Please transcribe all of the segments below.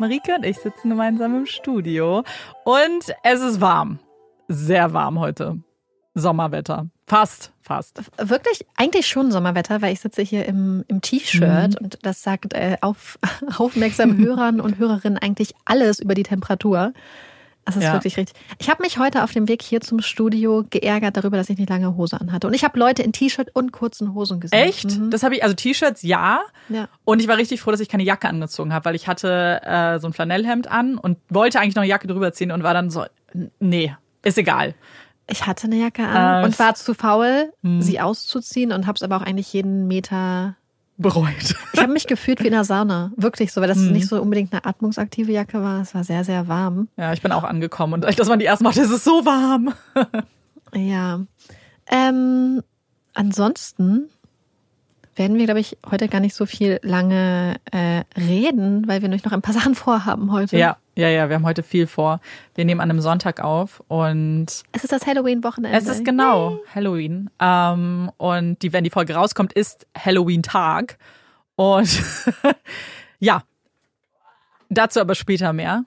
Marike und ich sitzen gemeinsam im Studio und es ist warm. Sehr warm heute. Sommerwetter. Fast, fast. Wirklich, eigentlich schon Sommerwetter, weil ich sitze hier im, im T-Shirt mhm. und das sagt äh, auf aufmerksamen Hörern und Hörerinnen eigentlich alles über die Temperatur. Das ist ja. wirklich richtig. Ich habe mich heute auf dem Weg hier zum Studio geärgert darüber, dass ich nicht lange Hose anhatte. Und ich habe Leute in T-Shirt und kurzen Hosen gesehen. Echt? Mhm. Das habe ich, also T-Shirts ja. ja. Und ich war richtig froh, dass ich keine Jacke angezogen habe, weil ich hatte äh, so ein Flanellhemd an und wollte eigentlich noch eine Jacke drüber ziehen und war dann so, nee, ist egal. Ich hatte eine Jacke an äh, und war zu faul, mh. sie auszuziehen und habe es aber auch eigentlich jeden Meter bereut. Ich habe mich gefühlt wie in der Sauna. Wirklich so, weil das hm. nicht so unbedingt eine atmungsaktive Jacke war. Es war sehr, sehr warm. Ja, ich bin auch angekommen und das waren die ersten Mal, es ist so warm. ja. Ähm, ansonsten werden wir, glaube ich, heute gar nicht so viel lange äh, reden, weil wir nämlich noch ein paar Sachen vorhaben heute. Ja, ja, ja, wir haben heute viel vor. Wir nehmen an einem Sonntag auf und es ist das Halloween-Wochenende. Es ist genau Yay. Halloween. Ähm, und die, wenn die Folge rauskommt, ist Halloween-Tag. Und ja, dazu aber später mehr.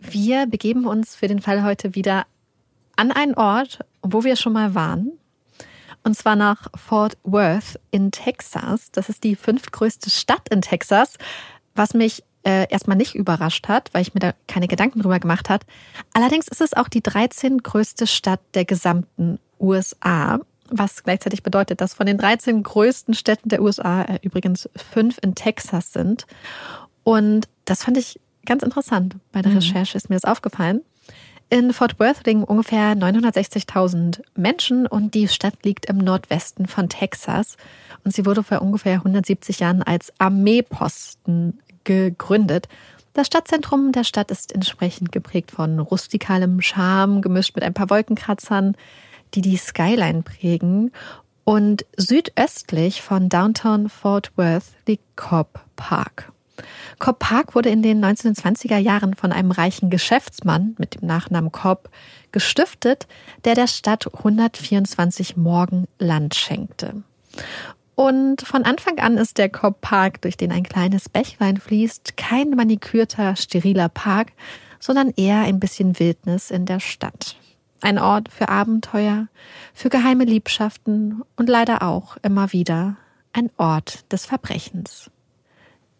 Wir begeben uns für den Fall heute wieder an einen Ort, wo wir schon mal waren. Und zwar nach Fort Worth in Texas. Das ist die fünftgrößte Stadt in Texas, was mich äh, erstmal nicht überrascht hat, weil ich mir da keine Gedanken drüber gemacht hat. Allerdings ist es auch die 13. größte Stadt der gesamten USA, was gleichzeitig bedeutet, dass von den 13 größten Städten der USA äh, übrigens fünf in Texas sind. Und das fand ich ganz interessant. Bei der mhm. Recherche ist mir das aufgefallen. In Fort Worth leben ungefähr 960.000 Menschen und die Stadt liegt im Nordwesten von Texas. Und sie wurde vor ungefähr 170 Jahren als Armeeposten gegründet. Das Stadtzentrum der Stadt ist entsprechend geprägt von rustikalem Charme, gemischt mit ein paar Wolkenkratzern, die die Skyline prägen. Und südöstlich von Downtown Fort Worth liegt Cobb Park. Cobb Park wurde in den 1920er Jahren von einem reichen Geschäftsmann mit dem Nachnamen Cobb gestiftet, der der Stadt 124 Morgen Land schenkte. Und von Anfang an ist der Cobb Park, durch den ein kleines Bächlein fließt, kein manikürter, steriler Park, sondern eher ein bisschen Wildnis in der Stadt. Ein Ort für Abenteuer, für geheime Liebschaften und leider auch immer wieder ein Ort des Verbrechens.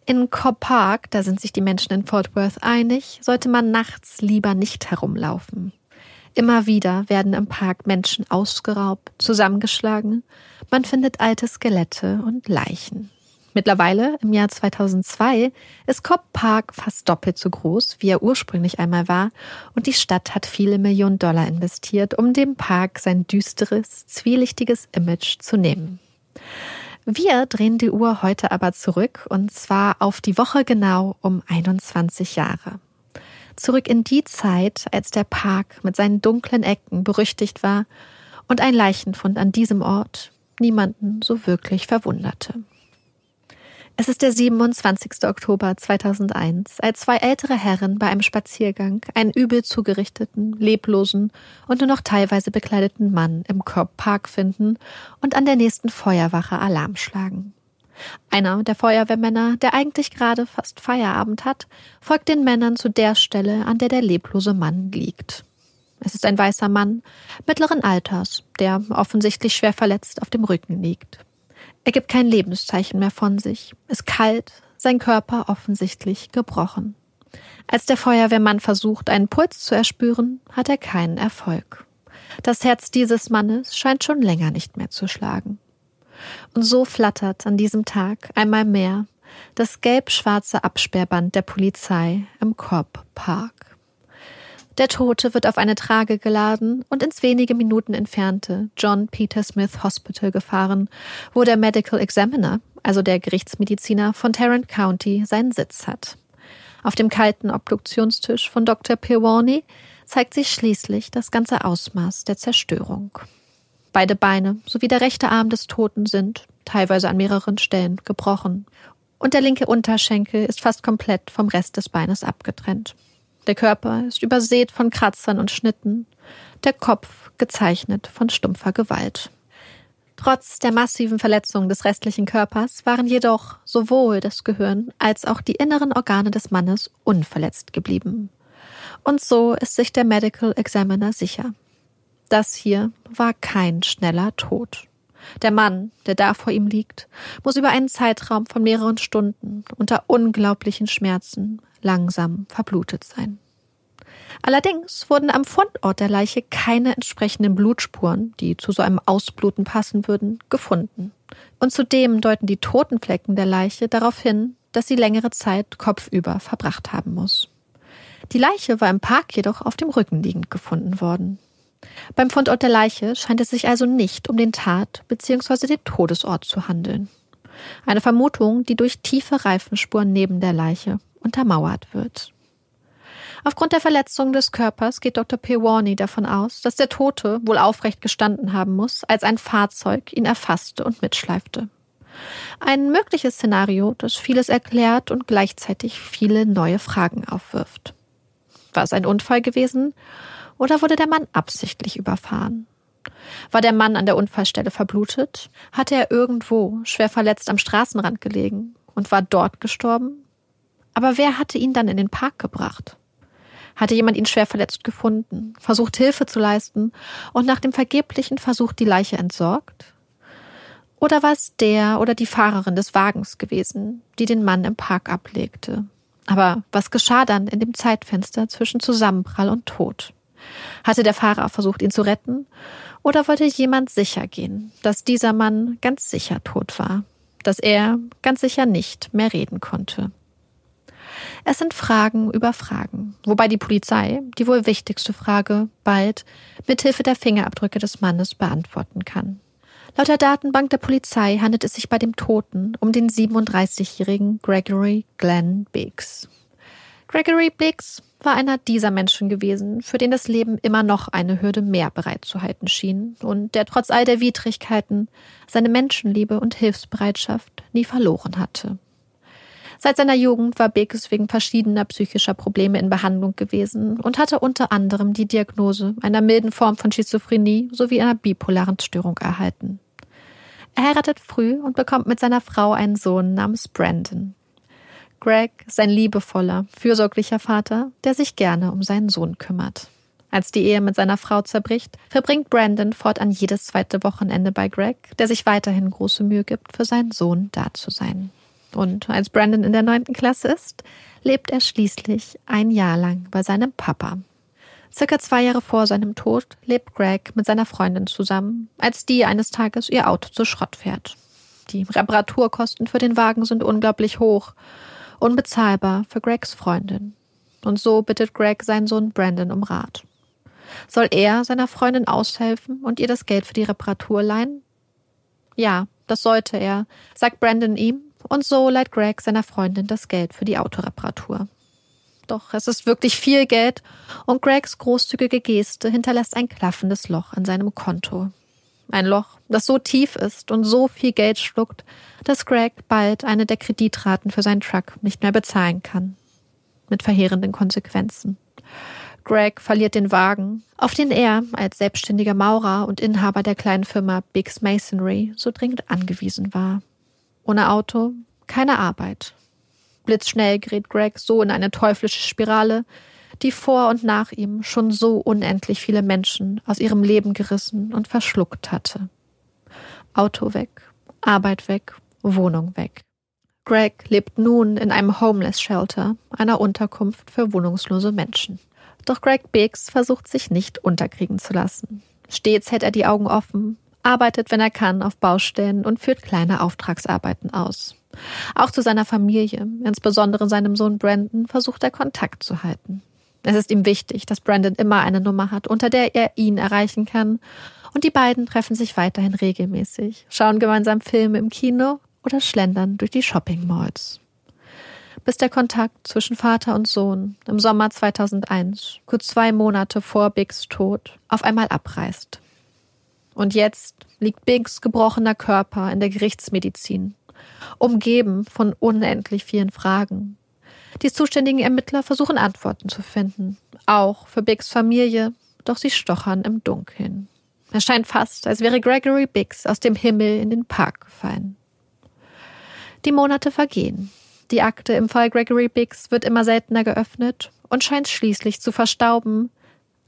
In Cobb Park, da sind sich die Menschen in Fort Worth einig, sollte man nachts lieber nicht herumlaufen. Immer wieder werden im Park Menschen ausgeraubt, zusammengeschlagen. Man findet alte Skelette und Leichen. Mittlerweile, im Jahr 2002, ist Cobb Park fast doppelt so groß, wie er ursprünglich einmal war, und die Stadt hat viele Millionen Dollar investiert, um dem Park sein düsteres, zwielichtiges Image zu nehmen. Wir drehen die Uhr heute aber zurück, und zwar auf die Woche genau um 21 Jahre zurück in die Zeit, als der Park mit seinen dunklen Ecken berüchtigt war und ein Leichenfund an diesem Ort niemanden so wirklich verwunderte. Es ist der 27. Oktober 2001, als zwei ältere Herren bei einem Spaziergang einen übel zugerichteten, leblosen und nur noch teilweise bekleideten Mann im Cobb Park finden und an der nächsten Feuerwache Alarm schlagen. Einer der Feuerwehrmänner, der eigentlich gerade fast Feierabend hat, folgt den Männern zu der Stelle, an der der leblose Mann liegt. Es ist ein weißer Mann mittleren Alters, der offensichtlich schwer verletzt auf dem Rücken liegt. Er gibt kein Lebenszeichen mehr von sich, ist kalt, sein Körper offensichtlich gebrochen. Als der Feuerwehrmann versucht, einen Puls zu erspüren, hat er keinen Erfolg. Das Herz dieses Mannes scheint schon länger nicht mehr zu schlagen. Und so flattert an diesem Tag einmal mehr das gelb-schwarze Absperrband der Polizei im Cobb Park. Der Tote wird auf eine Trage geladen und ins wenige Minuten entfernte John Peter Smith Hospital gefahren, wo der Medical Examiner, also der Gerichtsmediziner von Tarrant County, seinen Sitz hat. Auf dem kalten Obduktionstisch von Dr. Pirwani zeigt sich schließlich das ganze Ausmaß der Zerstörung. Beide Beine sowie der rechte Arm des Toten sind, teilweise an mehreren Stellen, gebrochen. Und der linke Unterschenkel ist fast komplett vom Rest des Beines abgetrennt. Der Körper ist übersät von Kratzern und Schnitten, der Kopf gezeichnet von stumpfer Gewalt. Trotz der massiven Verletzungen des restlichen Körpers waren jedoch sowohl das Gehirn als auch die inneren Organe des Mannes unverletzt geblieben. Und so ist sich der Medical Examiner sicher. Das hier war kein schneller Tod. Der Mann, der da vor ihm liegt, muss über einen Zeitraum von mehreren Stunden unter unglaublichen Schmerzen langsam verblutet sein. Allerdings wurden am Fundort der Leiche keine entsprechenden Blutspuren, die zu so einem Ausbluten passen würden, gefunden. Und zudem deuten die Totenflecken der Leiche darauf hin, dass sie längere Zeit kopfüber verbracht haben muss. Die Leiche war im Park jedoch auf dem Rücken liegend gefunden worden. Beim Fundort der Leiche scheint es sich also nicht um den Tat- bzw. den Todesort zu handeln. Eine Vermutung, die durch tiefe Reifenspuren neben der Leiche untermauert wird. Aufgrund der Verletzung des Körpers geht Dr. Pewarney davon aus, dass der Tote wohl aufrecht gestanden haben muss, als ein Fahrzeug ihn erfasste und mitschleifte. Ein mögliches Szenario, das vieles erklärt und gleichzeitig viele neue Fragen aufwirft. War es ein Unfall gewesen? Oder wurde der Mann absichtlich überfahren? War der Mann an der Unfallstelle verblutet? Hatte er irgendwo schwer verletzt am Straßenrand gelegen und war dort gestorben? Aber wer hatte ihn dann in den Park gebracht? Hatte jemand ihn schwer verletzt gefunden, versucht Hilfe zu leisten und nach dem vergeblichen Versuch die Leiche entsorgt? Oder war es der oder die Fahrerin des Wagens gewesen, die den Mann im Park ablegte? Aber was geschah dann in dem Zeitfenster zwischen Zusammenprall und Tod? Hatte der Fahrer versucht, ihn zu retten? Oder wollte jemand sicher gehen, dass dieser Mann ganz sicher tot war? Dass er ganz sicher nicht mehr reden konnte? Es sind Fragen über Fragen, wobei die Polizei die wohl wichtigste Frage bald mithilfe der Fingerabdrücke des Mannes beantworten kann. Laut der Datenbank der Polizei handelt es sich bei dem Toten um den 37-jährigen Gregory Glenn Biggs. Gregory Biggs war einer dieser Menschen gewesen, für den das Leben immer noch eine Hürde mehr bereitzuhalten schien und der trotz all der Widrigkeiten seine Menschenliebe und Hilfsbereitschaft nie verloren hatte. Seit seiner Jugend war Biggs wegen verschiedener psychischer Probleme in Behandlung gewesen und hatte unter anderem die Diagnose einer milden Form von Schizophrenie sowie einer bipolaren Störung erhalten. Er heiratet früh und bekommt mit seiner Frau einen Sohn namens Brandon. Greg ist ein liebevoller, fürsorglicher Vater, der sich gerne um seinen Sohn kümmert. Als die Ehe mit seiner Frau zerbricht, verbringt Brandon fortan jedes zweite Wochenende bei Greg, der sich weiterhin große Mühe gibt, für seinen Sohn da zu sein. Und als Brandon in der neunten Klasse ist, lebt er schließlich ein Jahr lang bei seinem Papa. Circa zwei Jahre vor seinem Tod lebt Greg mit seiner Freundin zusammen, als die eines Tages ihr Auto zu Schrott fährt. Die Reparaturkosten für den Wagen sind unglaublich hoch, unbezahlbar für Gregs Freundin. Und so bittet Greg seinen Sohn Brandon um Rat. Soll er seiner Freundin aushelfen und ihr das Geld für die Reparatur leihen? Ja, das sollte er, sagt Brandon ihm und so leiht Greg seiner Freundin das Geld für die Autoreparatur. Doch es ist wirklich viel Geld und Gregs großzügige Geste hinterlässt ein klaffendes Loch in seinem Konto. Ein Loch, das so tief ist und so viel Geld schluckt, dass Greg bald eine der Kreditraten für seinen Truck nicht mehr bezahlen kann. Mit verheerenden Konsequenzen. Greg verliert den Wagen, auf den er als selbstständiger Maurer und Inhaber der kleinen Firma Biggs Masonry so dringend angewiesen war. Ohne Auto, keine Arbeit. Blitzschnell gerät Greg so in eine teuflische Spirale, die vor und nach ihm schon so unendlich viele Menschen aus ihrem Leben gerissen und verschluckt hatte. Auto weg, Arbeit weg, Wohnung weg. Greg lebt nun in einem Homeless Shelter, einer Unterkunft für wohnungslose Menschen. Doch Greg Biggs versucht sich nicht unterkriegen zu lassen. Stets hält er die Augen offen, arbeitet, wenn er kann, auf Baustellen und führt kleine Auftragsarbeiten aus. Auch zu seiner Familie, insbesondere seinem Sohn Brandon, versucht er Kontakt zu halten. Es ist ihm wichtig, dass Brandon immer eine Nummer hat, unter der er ihn erreichen kann, und die beiden treffen sich weiterhin regelmäßig, schauen gemeinsam Filme im Kino oder schlendern durch die Shopping Malls. Bis der Kontakt zwischen Vater und Sohn im Sommer 2001, kurz zwei Monate vor Biggs Tod, auf einmal abreißt. Und jetzt liegt Biggs gebrochener Körper in der Gerichtsmedizin, umgeben von unendlich vielen Fragen. Die zuständigen Ermittler versuchen Antworten zu finden, auch für Biggs Familie, doch sie stochern im Dunkeln. Es scheint fast, als wäre Gregory Biggs aus dem Himmel in den Park gefallen. Die Monate vergehen. Die Akte im Fall Gregory Biggs wird immer seltener geöffnet und scheint schließlich zu verstauben,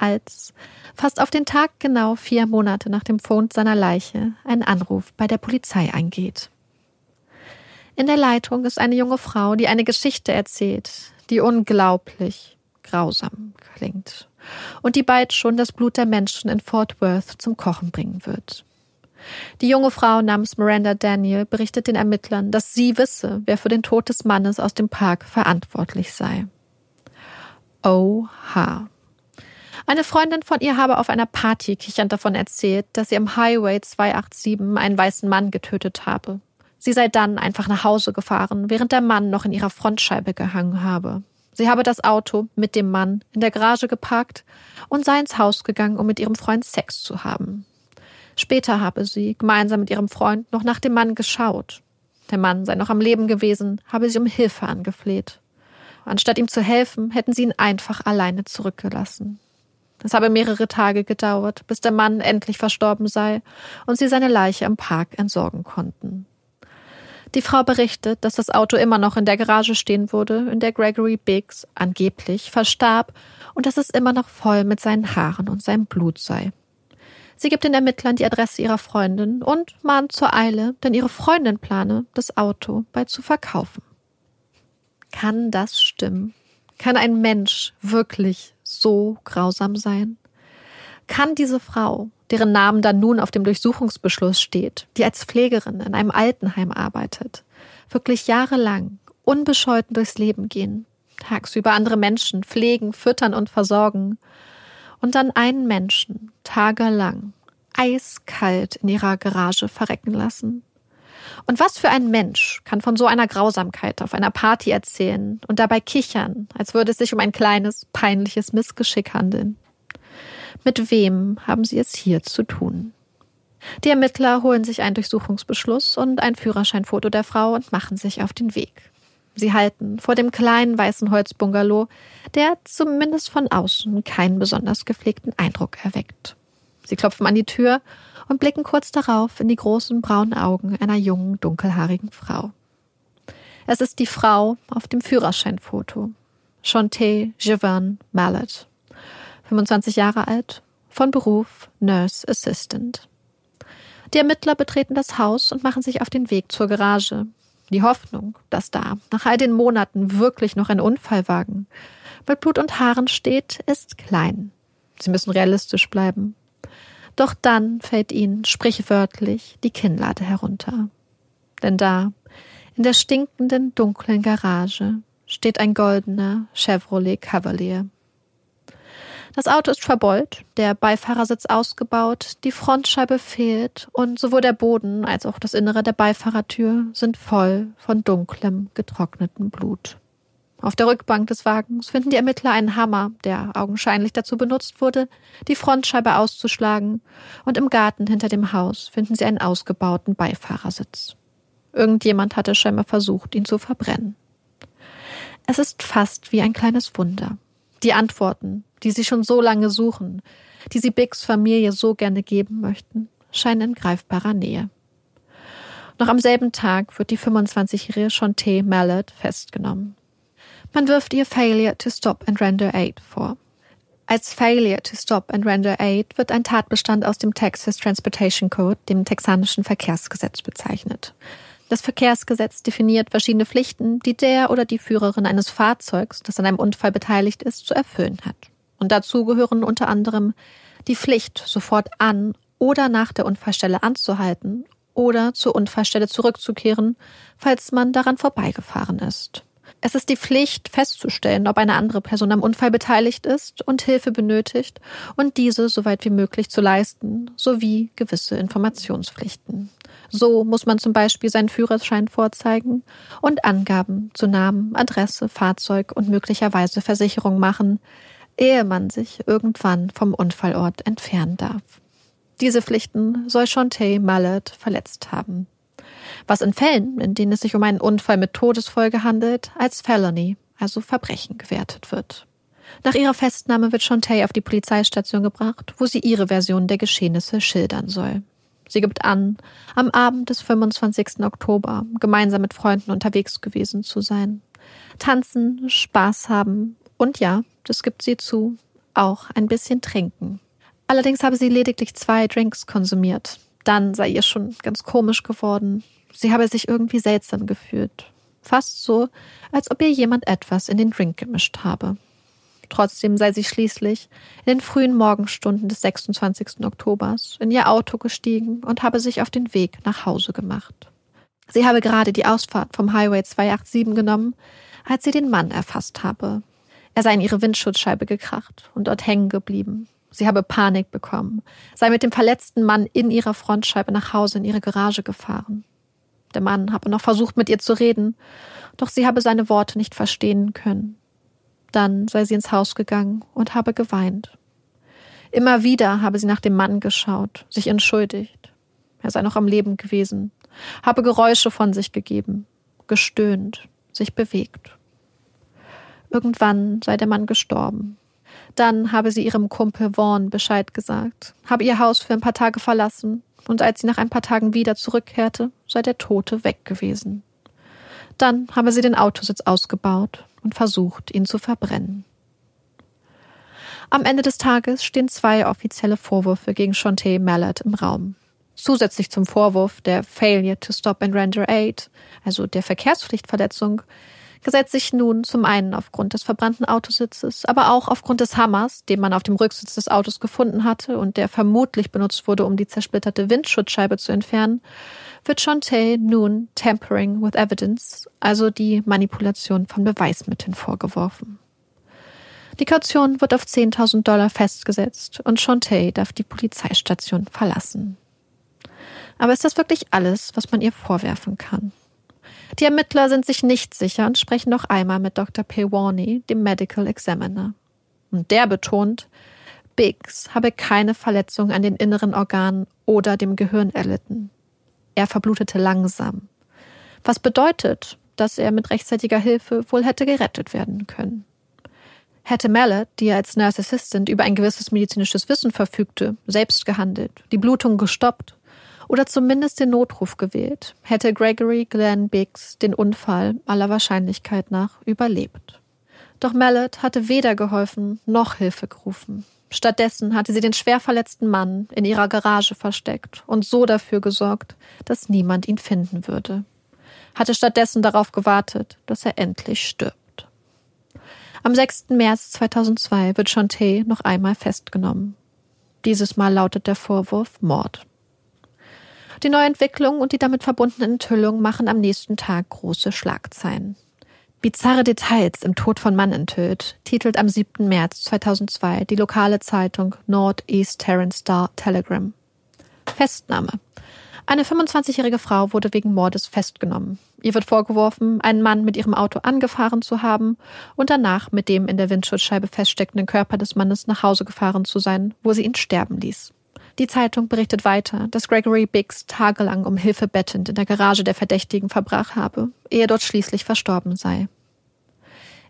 als fast auf den Tag genau vier Monate nach dem Fund seiner Leiche ein Anruf bei der Polizei eingeht. In der Leitung ist eine junge Frau, die eine Geschichte erzählt, die unglaublich grausam klingt und die bald schon das Blut der Menschen in Fort Worth zum Kochen bringen wird. Die junge Frau namens Miranda Daniel berichtet den Ermittlern, dass sie wisse, wer für den Tod des Mannes aus dem Park verantwortlich sei. Oha. Eine Freundin von ihr habe auf einer Party kichernd davon erzählt, dass sie am Highway 287 einen weißen Mann getötet habe. Sie sei dann einfach nach Hause gefahren, während der Mann noch in ihrer Frontscheibe gehangen habe. Sie habe das Auto mit dem Mann in der Garage geparkt und sei ins Haus gegangen, um mit ihrem Freund Sex zu haben. Später habe sie gemeinsam mit ihrem Freund noch nach dem Mann geschaut. Der Mann sei noch am Leben gewesen, habe sie um Hilfe angefleht. Anstatt ihm zu helfen, hätten sie ihn einfach alleine zurückgelassen. Es habe mehrere Tage gedauert, bis der Mann endlich verstorben sei und sie seine Leiche im Park entsorgen konnten. Die Frau berichtet, dass das Auto immer noch in der Garage stehen würde, in der Gregory Biggs angeblich verstarb und dass es immer noch voll mit seinen Haaren und seinem Blut sei. Sie gibt den Ermittlern die Adresse ihrer Freundin und mahnt zur Eile, denn ihre Freundin plane, das Auto bald zu verkaufen. Kann das stimmen? Kann ein Mensch wirklich so grausam sein? Kann diese Frau, deren Namen dann nun auf dem Durchsuchungsbeschluss steht, die als Pflegerin in einem Altenheim arbeitet, wirklich jahrelang unbescheuten durchs Leben gehen, tagsüber andere Menschen pflegen, füttern und versorgen und dann einen Menschen tagelang eiskalt in ihrer Garage verrecken lassen. Und was für ein Mensch kann von so einer Grausamkeit auf einer Party erzählen und dabei kichern, als würde es sich um ein kleines, peinliches Missgeschick handeln? Mit wem haben sie es hier zu tun? Die Ermittler holen sich einen Durchsuchungsbeschluss und ein Führerscheinfoto der Frau und machen sich auf den Weg. Sie halten vor dem kleinen weißen Holzbungalow, der zumindest von außen keinen besonders gepflegten Eindruck erweckt. Sie klopfen an die Tür und blicken kurz darauf in die großen braunen Augen einer jungen, dunkelhaarigen Frau. Es ist die Frau auf dem Führerscheinfoto. Chante Jevan Mallet. 25 Jahre alt, von Beruf Nurse Assistant. Die Ermittler betreten das Haus und machen sich auf den Weg zur Garage, die Hoffnung, dass da nach all den Monaten wirklich noch ein Unfallwagen mit Blut und Haaren steht, ist klein. Sie müssen realistisch bleiben. Doch dann fällt ihnen sprichwörtlich die Kinnlade herunter. Denn da, in der stinkenden, dunklen Garage, steht ein goldener Chevrolet Cavalier. Das Auto ist verbeult, der Beifahrersitz ausgebaut, die Frontscheibe fehlt und sowohl der Boden als auch das Innere der Beifahrertür sind voll von dunklem, getrocknetem Blut. Auf der Rückbank des Wagens finden die Ermittler einen Hammer, der augenscheinlich dazu benutzt wurde, die Frontscheibe auszuschlagen, und im Garten hinter dem Haus finden sie einen ausgebauten Beifahrersitz. Irgendjemand hatte scheinbar versucht, ihn zu verbrennen. Es ist fast wie ein kleines Wunder. Die Antworten, die sie schon so lange suchen, die sie Biggs Familie so gerne geben möchten, scheinen in greifbarer Nähe. Noch am selben Tag wird die 25-jährige Chante Mallet festgenommen. Man wirft ihr Failure to Stop and Render Aid vor. Als Failure to Stop and Render Aid wird ein Tatbestand aus dem Texas Transportation Code, dem texanischen Verkehrsgesetz, bezeichnet. Das Verkehrsgesetz definiert verschiedene Pflichten, die der oder die Führerin eines Fahrzeugs, das an einem Unfall beteiligt ist, zu erfüllen hat. Und dazu gehören unter anderem die Pflicht, sofort an oder nach der Unfallstelle anzuhalten oder zur Unfallstelle zurückzukehren, falls man daran vorbeigefahren ist. Es ist die Pflicht, festzustellen, ob eine andere Person am Unfall beteiligt ist und Hilfe benötigt und diese so weit wie möglich zu leisten, sowie gewisse Informationspflichten. So muss man zum Beispiel seinen Führerschein vorzeigen und Angaben zu Namen, Adresse, Fahrzeug und möglicherweise Versicherung machen, ehe man sich irgendwann vom Unfallort entfernen darf. Diese Pflichten soll Chantay Mallet verletzt haben. Was in Fällen, in denen es sich um einen Unfall mit Todesfolge handelt, als Felony, also Verbrechen, gewertet wird. Nach ihrer Festnahme wird Chantay auf die Polizeistation gebracht, wo sie ihre Version der Geschehnisse schildern soll. Sie gibt an, am Abend des 25. Oktober gemeinsam mit Freunden unterwegs gewesen zu sein. Tanzen, Spaß haben und ja, das gibt sie zu, auch ein bisschen trinken. Allerdings habe sie lediglich zwei Drinks konsumiert. Dann sei ihr schon ganz komisch geworden. Sie habe sich irgendwie seltsam gefühlt. Fast so, als ob ihr jemand etwas in den Drink gemischt habe. Trotzdem sei sie schließlich in den frühen Morgenstunden des 26. Oktobers in ihr Auto gestiegen und habe sich auf den Weg nach Hause gemacht. Sie habe gerade die Ausfahrt vom Highway 287 genommen, als sie den Mann erfasst habe. Er sei in ihre Windschutzscheibe gekracht und dort hängen geblieben. Sie habe Panik bekommen, sei mit dem verletzten Mann in ihrer Frontscheibe nach Hause in ihre Garage gefahren. Der Mann habe noch versucht, mit ihr zu reden, doch sie habe seine Worte nicht verstehen können. Dann sei sie ins Haus gegangen und habe geweint. Immer wieder habe sie nach dem Mann geschaut, sich entschuldigt. Er sei noch am Leben gewesen, habe Geräusche von sich gegeben, gestöhnt, sich bewegt. Irgendwann sei der Mann gestorben. Dann habe sie ihrem Kumpel Vaughn Bescheid gesagt, habe ihr Haus für ein paar Tage verlassen und als sie nach ein paar Tagen wieder zurückkehrte, sei der Tote weg gewesen. Dann habe sie den Autositz ausgebaut und versucht, ihn zu verbrennen. Am Ende des Tages stehen zwei offizielle Vorwürfe gegen Shantae Mallard im Raum. Zusätzlich zum Vorwurf der Failure to Stop and Render Aid, also der Verkehrspflichtverletzung, gesetzt sich nun zum einen aufgrund des verbrannten Autositzes, aber auch aufgrund des Hammers, den man auf dem Rücksitz des Autos gefunden hatte und der vermutlich benutzt wurde, um die zersplitterte Windschutzscheibe zu entfernen, wird Shantae nun Tampering with Evidence, also die Manipulation von Beweismitteln vorgeworfen. Die Kaution wird auf 10.000 Dollar festgesetzt und Shantae darf die Polizeistation verlassen. Aber ist das wirklich alles, was man ihr vorwerfen kann? Die Ermittler sind sich nicht sicher und sprechen noch einmal mit Dr. Pewarney, dem Medical Examiner. Und der betont, Biggs habe keine Verletzung an den inneren Organen oder dem Gehirn erlitten. Er verblutete langsam. Was bedeutet, dass er mit rechtzeitiger Hilfe wohl hätte gerettet werden können. Hätte Mallet, die als Nurse Assistant über ein gewisses medizinisches Wissen verfügte, selbst gehandelt, die Blutung gestoppt oder zumindest den Notruf gewählt, hätte Gregory Glenn Biggs den Unfall aller Wahrscheinlichkeit nach überlebt. Doch Mallet hatte weder geholfen noch Hilfe gerufen. Stattdessen hatte sie den schwer verletzten Mann in ihrer Garage versteckt und so dafür gesorgt, dass niemand ihn finden würde. Hatte stattdessen darauf gewartet, dass er endlich stirbt. Am 6. März 2002 wird Chanté noch einmal festgenommen. Dieses Mal lautet der Vorwurf Mord. Die Neuentwicklung und die damit verbundene Enthüllung machen am nächsten Tag große Schlagzeilen. Bizarre Details im Tod von Mann enthüllt, titelt am 7. März 2002 die lokale Zeitung Northeast Terran Star Telegram. Festnahme. Eine 25-jährige Frau wurde wegen Mordes festgenommen. Ihr wird vorgeworfen, einen Mann mit ihrem Auto angefahren zu haben und danach mit dem in der Windschutzscheibe feststeckenden Körper des Mannes nach Hause gefahren zu sein, wo sie ihn sterben ließ. Die Zeitung berichtet weiter, dass Gregory Biggs tagelang um Hilfe bettend in der Garage der Verdächtigen verbrach habe, ehe dort schließlich verstorben sei.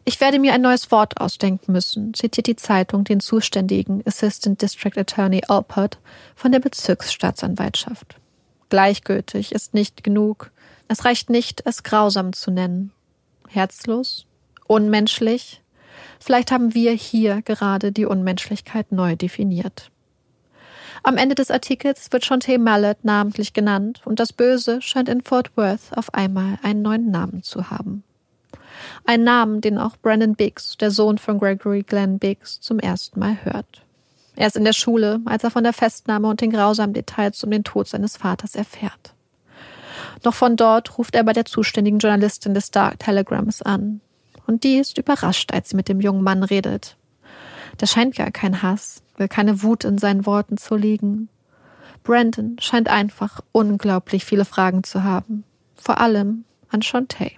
Ich werde mir ein neues Wort ausdenken müssen, zitiert die Zeitung den zuständigen Assistant District Attorney Alpert von der Bezirksstaatsanwaltschaft. Gleichgültig ist nicht genug. Es reicht nicht, es grausam zu nennen. Herzlos? Unmenschlich? Vielleicht haben wir hier gerade die Unmenschlichkeit neu definiert. Am Ende des Artikels wird Shantae Mallet namentlich genannt und das Böse scheint in Fort Worth auf einmal einen neuen Namen zu haben. Ein Namen, den auch Brandon Biggs, der Sohn von Gregory Glenn Biggs, zum ersten Mal hört. Er ist in der Schule, als er von der Festnahme und den grausamen Details um den Tod seines Vaters erfährt. Noch von dort ruft er bei der zuständigen Journalistin des Dark Telegrams an. Und die ist überrascht, als sie mit dem jungen Mann redet. Da scheint gar kein Hass, keine Wut in seinen Worten zu liegen. Brandon scheint einfach unglaublich viele Fragen zu haben. Vor allem an Shantae.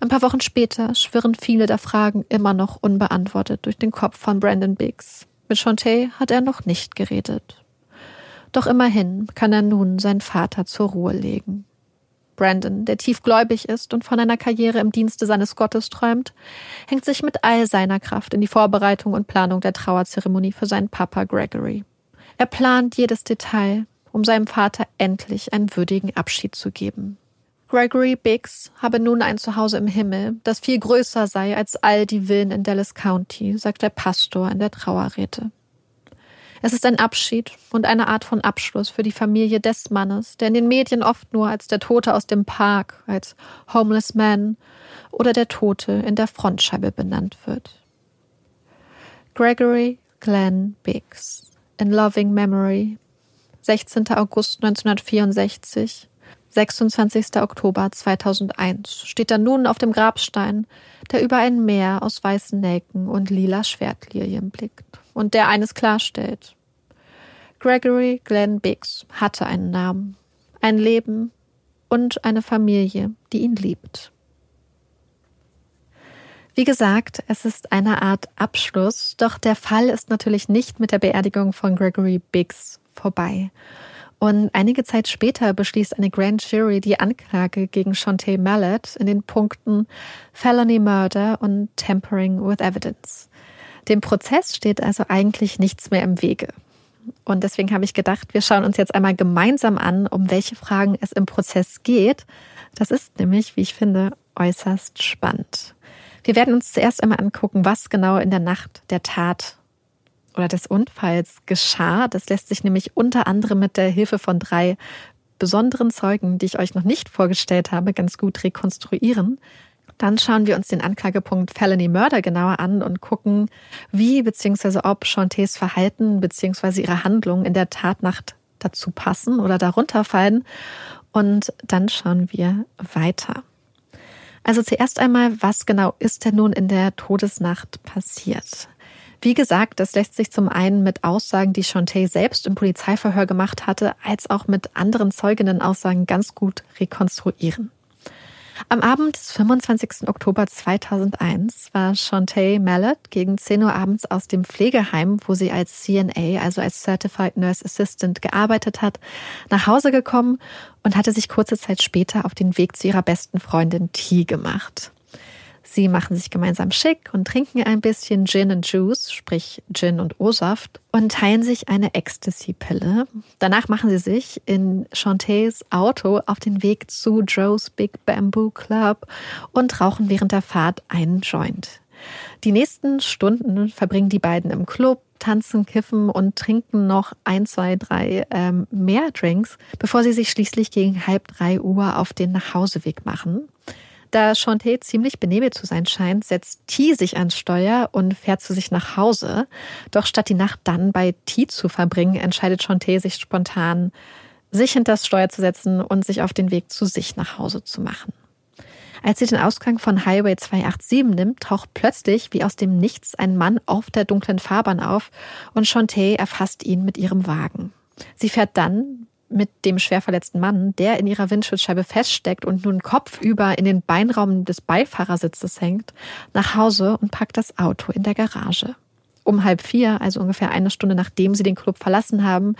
Ein paar Wochen später schwirren viele der Fragen immer noch unbeantwortet durch den Kopf von Brandon Biggs. Mit Shantae hat er noch nicht geredet. Doch immerhin kann er nun seinen Vater zur Ruhe legen. Brandon, der tiefgläubig ist und von einer Karriere im Dienste seines Gottes träumt, hängt sich mit all seiner Kraft in die Vorbereitung und Planung der Trauerzeremonie für seinen Papa Gregory. Er plant jedes Detail, um seinem Vater endlich einen würdigen Abschied zu geben. Gregory Biggs habe nun ein Zuhause im Himmel, das viel größer sei als all die Villen in Dallas County, sagt der Pastor in der Trauerrede. Es ist ein Abschied und eine Art von Abschluss für die Familie des Mannes, der in den Medien oft nur als der Tote aus dem Park, als Homeless Man oder der Tote in der Frontscheibe benannt wird. Gregory Glenn Biggs in Loving Memory 16. August 1964 26. Oktober 2001 steht er nun auf dem Grabstein, der über ein Meer aus weißen Nelken und lila Schwertlilien blickt und der eines klarstellt. Gregory Glenn Biggs hatte einen Namen, ein Leben und eine Familie, die ihn liebt. Wie gesagt, es ist eine Art Abschluss, doch der Fall ist natürlich nicht mit der Beerdigung von Gregory Biggs vorbei. Und einige Zeit später beschließt eine Grand Jury die Anklage gegen Shantae Mallet in den Punkten Felony Murder und Tampering with Evidence. Dem Prozess steht also eigentlich nichts mehr im Wege. Und deswegen habe ich gedacht, wir schauen uns jetzt einmal gemeinsam an, um welche Fragen es im Prozess geht. Das ist nämlich, wie ich finde, äußerst spannend. Wir werden uns zuerst einmal angucken, was genau in der Nacht der Tat oder des Unfalls geschah. Das lässt sich nämlich unter anderem mit der Hilfe von drei besonderen Zeugen, die ich euch noch nicht vorgestellt habe, ganz gut rekonstruieren. Dann schauen wir uns den Anklagepunkt Felony Murder genauer an und gucken, wie bzw. ob Chantés Verhalten bzw. ihre Handlungen in der Tatnacht dazu passen oder darunter fallen. Und dann schauen wir weiter. Also zuerst einmal, was genau ist denn nun in der Todesnacht passiert? Wie gesagt, das lässt sich zum einen mit Aussagen, die Chantay selbst im Polizeiverhör gemacht hatte, als auch mit anderen Zeuginnen-Aussagen ganz gut rekonstruieren. Am Abend des 25. Oktober 2001 war Shantae Mallet gegen 10 Uhr abends aus dem Pflegeheim, wo sie als CNA, also als Certified Nurse Assistant, gearbeitet hat, nach Hause gekommen und hatte sich kurze Zeit später auf den Weg zu ihrer besten Freundin T gemacht. Sie machen sich gemeinsam schick und trinken ein bisschen Gin and Juice, sprich Gin und O-Saft, und teilen sich eine Ecstasy-Pille. Danach machen sie sich in Chantés Auto auf den Weg zu Joe's Big Bamboo Club und rauchen während der Fahrt einen Joint. Die nächsten Stunden verbringen die beiden im Club, tanzen, kiffen und trinken noch ein, zwei, drei ähm, mehr Drinks, bevor sie sich schließlich gegen halb drei Uhr auf den Nachhauseweg machen. Da Chanté ziemlich benebelt zu sein scheint, setzt T sich ans Steuer und fährt zu sich nach Hause. Doch statt die Nacht dann bei T zu verbringen, entscheidet Chanté sich spontan, sich hinter das Steuer zu setzen und sich auf den Weg zu sich nach Hause zu machen. Als sie den Ausgang von Highway 287 nimmt, taucht plötzlich wie aus dem Nichts ein Mann auf der dunklen Fahrbahn auf und Chanté erfasst ihn mit ihrem Wagen. Sie fährt dann mit dem schwer verletzten Mann, der in ihrer Windschutzscheibe feststeckt und nun kopfüber in den Beinraum des Beifahrersitzes hängt, nach Hause und packt das Auto in der Garage. Um halb vier, also ungefähr eine Stunde nachdem sie den Club verlassen haben,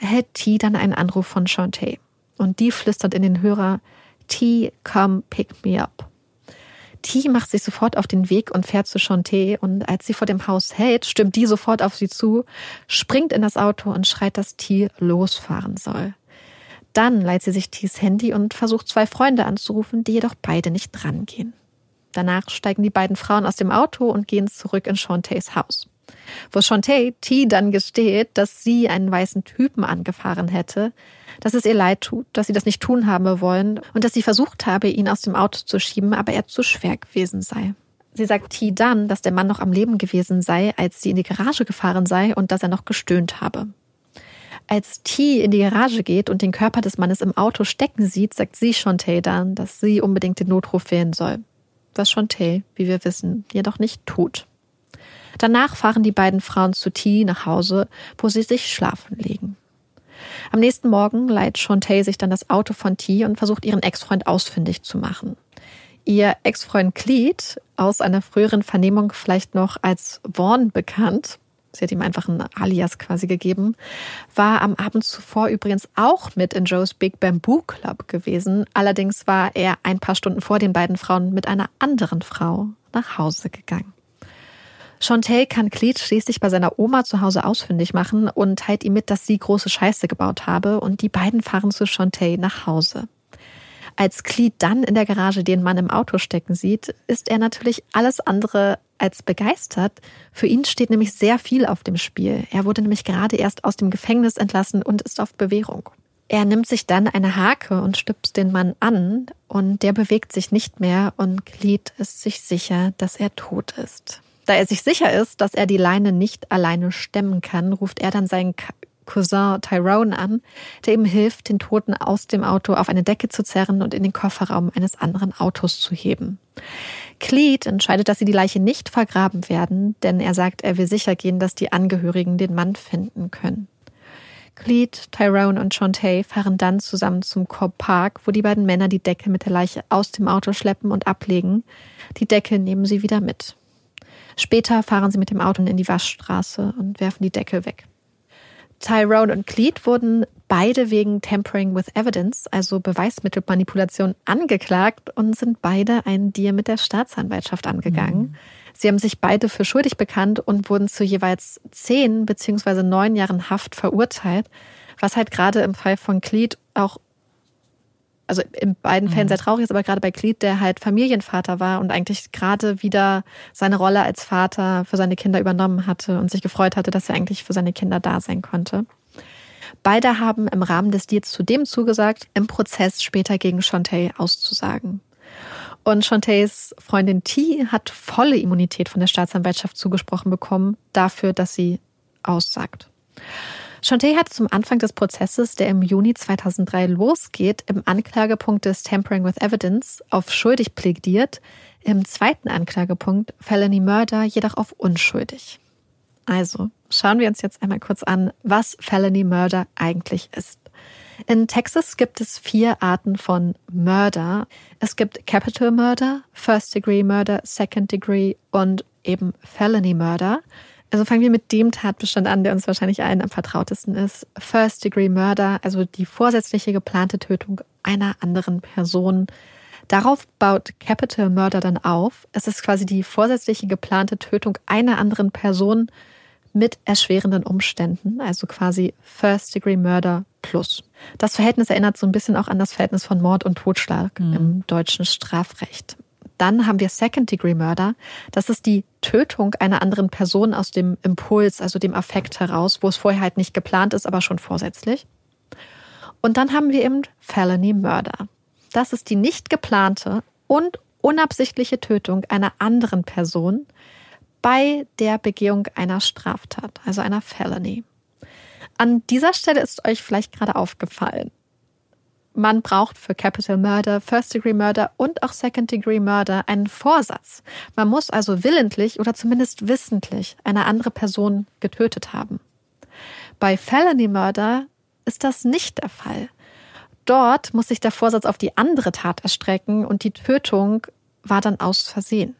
erhält T dann einen Anruf von Shantae. Und die flüstert in den Hörer, T, come pick me up. T macht sich sofort auf den Weg und fährt zu Chanté und als sie vor dem Haus hält, stimmt die sofort auf sie zu, springt in das Auto und schreit, dass T losfahren soll. Dann leiht sie sich T's Handy und versucht zwei Freunde anzurufen, die jedoch beide nicht drangehen. Danach steigen die beiden Frauen aus dem Auto und gehen zurück in Chantés Haus. Wo Shantae T dann gesteht, dass sie einen weißen Typen angefahren hätte, dass es ihr leid tut, dass sie das nicht tun habe wollen und dass sie versucht habe, ihn aus dem Auto zu schieben, aber er zu schwer gewesen sei. Sie sagt T dann, dass der Mann noch am Leben gewesen sei, als sie in die Garage gefahren sei und dass er noch gestöhnt habe. Als T in die Garage geht und den Körper des Mannes im Auto stecken sieht, sagt sie Shantae dann, dass sie unbedingt den Notruf wählen soll. Was Shantae, wie wir wissen, jedoch nicht tut. Danach fahren die beiden Frauen zu T nach Hause, wo sie sich schlafen legen. Am nächsten Morgen leiht Shantae sich dann das Auto von T und versucht ihren Ex-Freund ausfindig zu machen. Ihr Ex-Freund Cleet, aus einer früheren Vernehmung vielleicht noch als Vaughn bekannt, sie hat ihm einfach ein Alias quasi gegeben, war am Abend zuvor übrigens auch mit in Joes Big Bamboo Club gewesen. Allerdings war er ein paar Stunden vor den beiden Frauen mit einer anderen Frau nach Hause gegangen. Chantel kann Cleet schließlich bei seiner Oma zu Hause ausfindig machen und teilt ihm mit, dass sie große Scheiße gebaut habe und die beiden fahren zu Chantel nach Hause. Als Cleet dann in der Garage den Mann im Auto stecken sieht, ist er natürlich alles andere als begeistert. Für ihn steht nämlich sehr viel auf dem Spiel. Er wurde nämlich gerade erst aus dem Gefängnis entlassen und ist auf Bewährung. Er nimmt sich dann eine Hake und stüpst den Mann an und der bewegt sich nicht mehr und Cleet ist sich sicher, dass er tot ist. Da er sich sicher ist, dass er die Leine nicht alleine stemmen kann, ruft er dann seinen Cousin Tyrone an, der ihm hilft, den Toten aus dem Auto auf eine Decke zu zerren und in den Kofferraum eines anderen Autos zu heben. Cleet entscheidet, dass sie die Leiche nicht vergraben werden, denn er sagt, er will sicher gehen, dass die Angehörigen den Mann finden können. Cleet, Tyrone und Shantae fahren dann zusammen zum Cobb Park, wo die beiden Männer die Decke mit der Leiche aus dem Auto schleppen und ablegen. Die Decke nehmen sie wieder mit. Später fahren sie mit dem Auto in die Waschstraße und werfen die Decke weg. Tyrone und Cleet wurden beide wegen Tampering with Evidence, also Beweismittelmanipulation, angeklagt und sind beide einen Deal mit der Staatsanwaltschaft angegangen. Mhm. Sie haben sich beide für schuldig bekannt und wurden zu jeweils zehn beziehungsweise neun Jahren Haft verurteilt, was halt gerade im Fall von Cleet auch also in beiden Fällen mhm. sehr traurig ist, aber gerade bei Cleet, der halt Familienvater war und eigentlich gerade wieder seine Rolle als Vater für seine Kinder übernommen hatte und sich gefreut hatte, dass er eigentlich für seine Kinder da sein konnte. Beide haben im Rahmen des Deals zudem zugesagt, im Prozess später gegen Shantae auszusagen. Und Shantaes Freundin T hat volle Immunität von der Staatsanwaltschaft zugesprochen bekommen, dafür, dass sie aussagt. Shantae hat zum Anfang des Prozesses, der im Juni 2003 losgeht, im Anklagepunkt des Tampering with Evidence auf schuldig plädiert, im zweiten Anklagepunkt Felony Murder jedoch auf unschuldig. Also schauen wir uns jetzt einmal kurz an, was Felony Murder eigentlich ist. In Texas gibt es vier Arten von Murder. Es gibt Capital Murder, First Degree Murder, Second Degree und eben Felony Murder. Also fangen wir mit dem Tatbestand an, der uns wahrscheinlich allen am vertrautesten ist. First Degree Murder, also die vorsätzliche geplante Tötung einer anderen Person. Darauf baut Capital Murder dann auf. Es ist quasi die vorsätzliche geplante Tötung einer anderen Person mit erschwerenden Umständen, also quasi First Degree Murder plus. Das Verhältnis erinnert so ein bisschen auch an das Verhältnis von Mord und Totschlag mhm. im deutschen Strafrecht. Dann haben wir Second Degree Murder. Das ist die Tötung einer anderen Person aus dem Impuls, also dem Affekt heraus, wo es vorher halt nicht geplant ist, aber schon vorsätzlich. Und dann haben wir eben Felony Murder. Das ist die nicht geplante und unabsichtliche Tötung einer anderen Person bei der Begehung einer Straftat, also einer Felony. An dieser Stelle ist euch vielleicht gerade aufgefallen, man braucht für Capital Murder, First Degree Murder und auch Second Degree Murder einen Vorsatz. Man muss also willentlich oder zumindest wissentlich eine andere Person getötet haben. Bei Felony Murder ist das nicht der Fall. Dort muss sich der Vorsatz auf die andere Tat erstrecken und die Tötung war dann aus Versehen.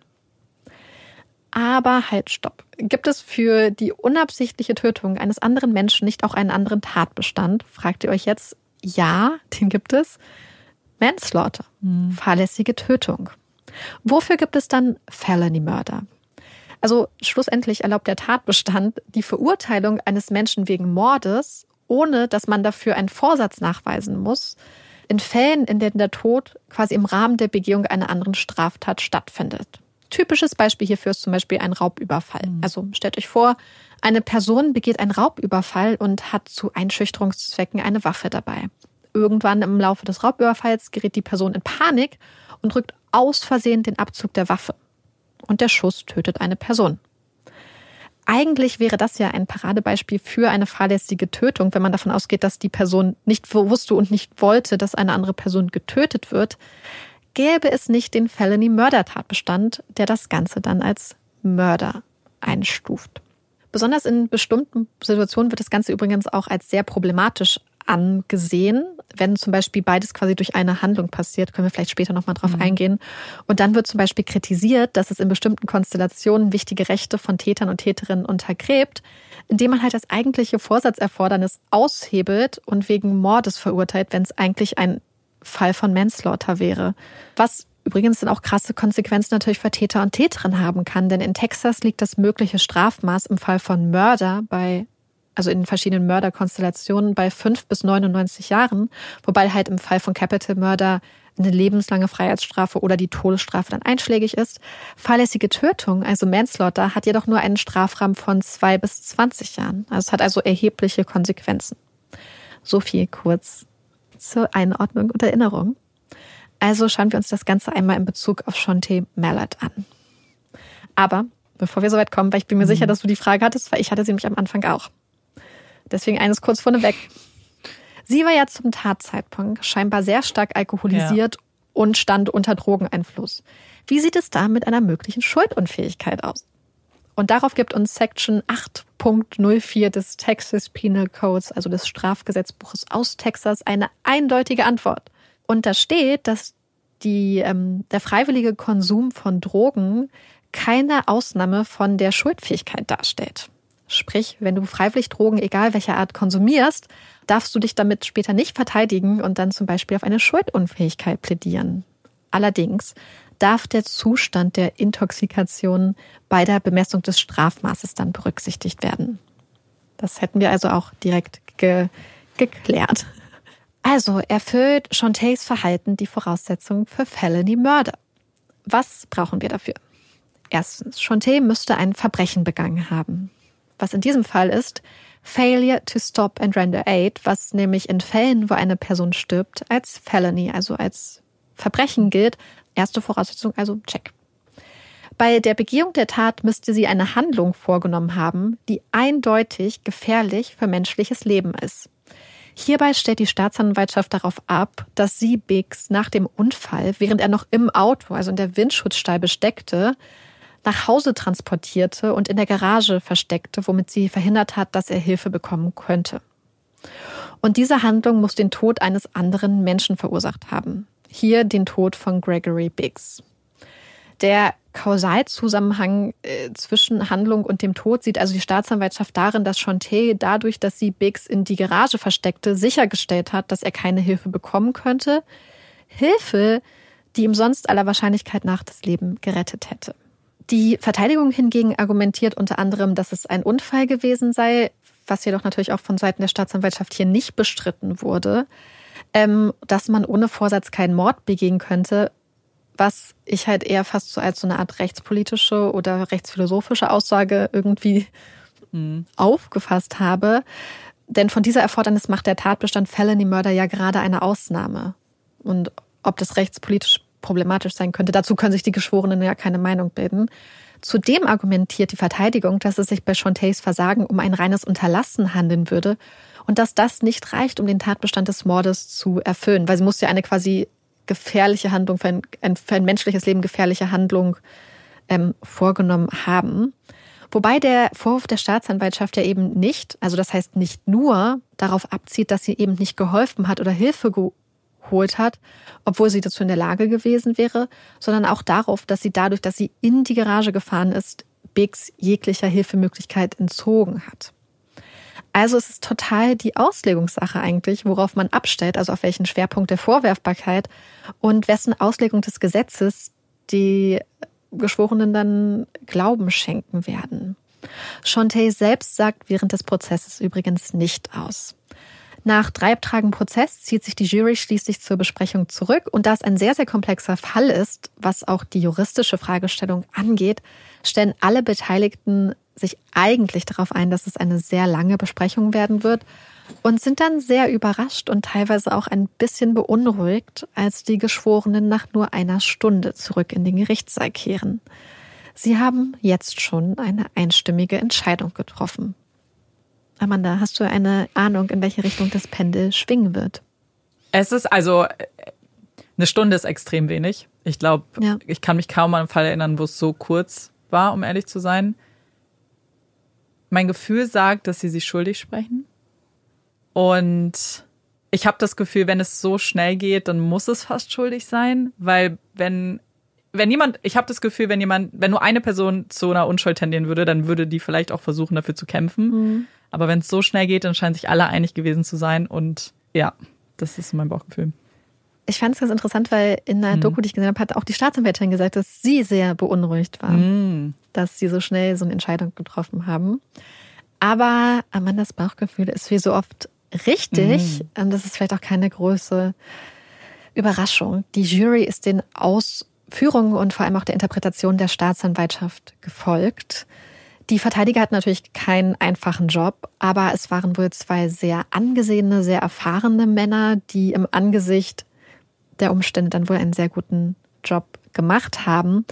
Aber halt, stopp. Gibt es für die unabsichtliche Tötung eines anderen Menschen nicht auch einen anderen Tatbestand? Fragt ihr euch jetzt, ja, den gibt es. Manslaughter, mhm. fahrlässige Tötung. Wofür gibt es dann Felony Murder? Also schlussendlich erlaubt der Tatbestand die Verurteilung eines Menschen wegen Mordes, ohne dass man dafür einen Vorsatz nachweisen muss, in Fällen, in denen der Tod quasi im Rahmen der Begehung einer anderen Straftat stattfindet. Typisches Beispiel hierfür ist zum Beispiel ein Raubüberfall. Mhm. Also stellt euch vor, eine Person begeht einen Raubüberfall und hat zu Einschüchterungszwecken eine Waffe dabei. Irgendwann im Laufe des Raubüberfalls gerät die Person in Panik und drückt aus Versehen den Abzug der Waffe. Und der Schuss tötet eine Person. Eigentlich wäre das ja ein Paradebeispiel für eine fahrlässige Tötung, wenn man davon ausgeht, dass die Person nicht wusste und nicht wollte, dass eine andere Person getötet wird. Gäbe es nicht den Felony-Mörder-Tatbestand, der das Ganze dann als Mörder einstuft. Besonders in bestimmten Situationen wird das Ganze übrigens auch als sehr problematisch angesehen, wenn zum Beispiel beides quasi durch eine Handlung passiert, können wir vielleicht später nochmal drauf mhm. eingehen. Und dann wird zum Beispiel kritisiert, dass es in bestimmten Konstellationen wichtige Rechte von Tätern und Täterinnen untergräbt, indem man halt das eigentliche Vorsatzerfordernis aushebelt und wegen Mordes verurteilt, wenn es eigentlich ein Fall von Manslaughter wäre. Was übrigens dann auch krasse Konsequenzen natürlich für Täter und Täterinnen haben kann. Denn in Texas liegt das mögliche Strafmaß im Fall von Mörder bei, also in verschiedenen Mörderkonstellationen bei 5 bis 99 Jahren, wobei halt im Fall von Capital Murder eine lebenslange Freiheitsstrafe oder die Todesstrafe dann einschlägig ist. Fahrlässige Tötung, also Manslaughter, hat jedoch nur einen Strafrahmen von zwei bis 20 Jahren. Also es hat also erhebliche Konsequenzen. So viel kurz zur Einordnung und Erinnerung. Also schauen wir uns das Ganze einmal in Bezug auf Shonte Mallard an. Aber bevor wir soweit kommen, weil ich bin mir mhm. sicher, dass du die Frage hattest, weil ich hatte sie nämlich am Anfang auch. Deswegen eines kurz vorneweg. Sie war ja zum Tatzeitpunkt scheinbar sehr stark alkoholisiert ja. und stand unter Drogeneinfluss. Wie sieht es da mit einer möglichen Schuldunfähigkeit aus? Und darauf gibt uns Section 8.04 des Texas Penal Codes, also des Strafgesetzbuches aus Texas, eine eindeutige Antwort. Und da steht, dass die, ähm, der freiwillige Konsum von Drogen keine Ausnahme von der Schuldfähigkeit darstellt. Sprich, wenn du freiwillig Drogen, egal welcher Art, konsumierst, darfst du dich damit später nicht verteidigen und dann zum Beispiel auf eine Schuldunfähigkeit plädieren. Allerdings darf der Zustand der Intoxikation bei der Bemessung des Strafmaßes dann berücksichtigt werden. Das hätten wir also auch direkt ge geklärt. Also erfüllt Shantays Verhalten die Voraussetzungen für Felony Murder. Was brauchen wir dafür? Erstens, Shantae müsste ein Verbrechen begangen haben. Was in diesem Fall ist Failure to Stop and Render Aid, was nämlich in Fällen, wo eine Person stirbt, als Felony, also als Verbrechen gilt. Erste Voraussetzung, also check. Bei der Begehung der Tat müsste sie eine Handlung vorgenommen haben, die eindeutig gefährlich für menschliches Leben ist. Hierbei stellt die Staatsanwaltschaft darauf ab, dass sie Biggs nach dem Unfall, während er noch im Auto, also in der Windschutzscheibe steckte, nach Hause transportierte und in der Garage versteckte, womit sie verhindert hat, dass er Hilfe bekommen könnte. Und diese Handlung muss den Tod eines anderen Menschen verursacht haben. Hier den Tod von Gregory Biggs. Der Kausalzusammenhang äh, zwischen Handlung und dem Tod sieht also die Staatsanwaltschaft darin, dass Chanté dadurch, dass sie Biggs in die Garage versteckte, sichergestellt hat, dass er keine Hilfe bekommen könnte. Hilfe, die ihm sonst aller Wahrscheinlichkeit nach das Leben gerettet hätte. Die Verteidigung hingegen argumentiert unter anderem, dass es ein Unfall gewesen sei, was jedoch natürlich auch von Seiten der Staatsanwaltschaft hier nicht bestritten wurde, ähm, dass man ohne Vorsatz keinen Mord begehen könnte, was ich halt eher fast so als so eine Art rechtspolitische oder rechtsphilosophische Aussage irgendwie mhm. aufgefasst habe. Denn von dieser Erfordernis macht der Tatbestand Felony Murder ja gerade eine Ausnahme. Und ob das rechtspolitisch problematisch sein könnte, dazu können sich die Geschworenen ja keine Meinung bilden. Zudem argumentiert die Verteidigung, dass es sich bei Chantays Versagen um ein reines Unterlassen handeln würde und dass das nicht reicht, um den Tatbestand des Mordes zu erfüllen, weil sie muss ja eine quasi gefährliche Handlung, für ein, für ein menschliches Leben gefährliche Handlung ähm, vorgenommen haben. Wobei der Vorwurf der Staatsanwaltschaft ja eben nicht, also das heißt nicht nur darauf abzieht, dass sie eben nicht geholfen hat oder Hilfe geholt hat, obwohl sie dazu in der Lage gewesen wäre, sondern auch darauf, dass sie dadurch, dass sie in die Garage gefahren ist, Biggs jeglicher Hilfemöglichkeit entzogen hat. Also es ist total die Auslegungssache eigentlich, worauf man abstellt, also auf welchen Schwerpunkt der Vorwerfbarkeit und wessen Auslegung des Gesetzes die Geschworenen dann Glauben schenken werden. Chantay selbst sagt während des Prozesses übrigens nicht aus. Nach drei Tagen Prozess zieht sich die Jury schließlich zur Besprechung zurück und da es ein sehr, sehr komplexer Fall ist, was auch die juristische Fragestellung angeht, stellen alle Beteiligten sich eigentlich darauf ein, dass es eine sehr lange Besprechung werden wird und sind dann sehr überrascht und teilweise auch ein bisschen beunruhigt, als die Geschworenen nach nur einer Stunde zurück in den Gerichtssaal kehren. Sie haben jetzt schon eine einstimmige Entscheidung getroffen. Amanda, hast du eine Ahnung, in welche Richtung das Pendel schwingen wird? Es ist also eine Stunde ist extrem wenig. Ich glaube, ja. ich kann mich kaum an einen Fall erinnern, wo es so kurz war, um ehrlich zu sein. Mein Gefühl sagt, dass sie sich schuldig sprechen. Und ich habe das Gefühl, wenn es so schnell geht, dann muss es fast schuldig sein, weil wenn wenn jemand, ich habe das Gefühl, wenn jemand, wenn nur eine Person zu einer Unschuld tendieren würde, dann würde die vielleicht auch versuchen, dafür zu kämpfen. Mhm. Aber wenn es so schnell geht, dann scheinen sich alle einig gewesen zu sein. Und ja, das ist mein Bauchgefühl. Ich fand es ganz interessant, weil in der mhm. Doku, die ich gesehen habe, hat auch die Staatsanwältin gesagt, dass sie sehr beunruhigt war, mhm. dass sie so schnell so eine Entscheidung getroffen haben. Aber Amandas Bauchgefühl ist wie so oft richtig. Mhm. Und das ist vielleicht auch keine große Überraschung. Die Jury ist den Ausführungen und vor allem auch der Interpretation der Staatsanwaltschaft gefolgt. Die Verteidiger hatten natürlich keinen einfachen Job, aber es waren wohl zwei sehr angesehene, sehr erfahrene Männer, die im Angesicht der Umstände dann wohl einen sehr guten Job gemacht haben.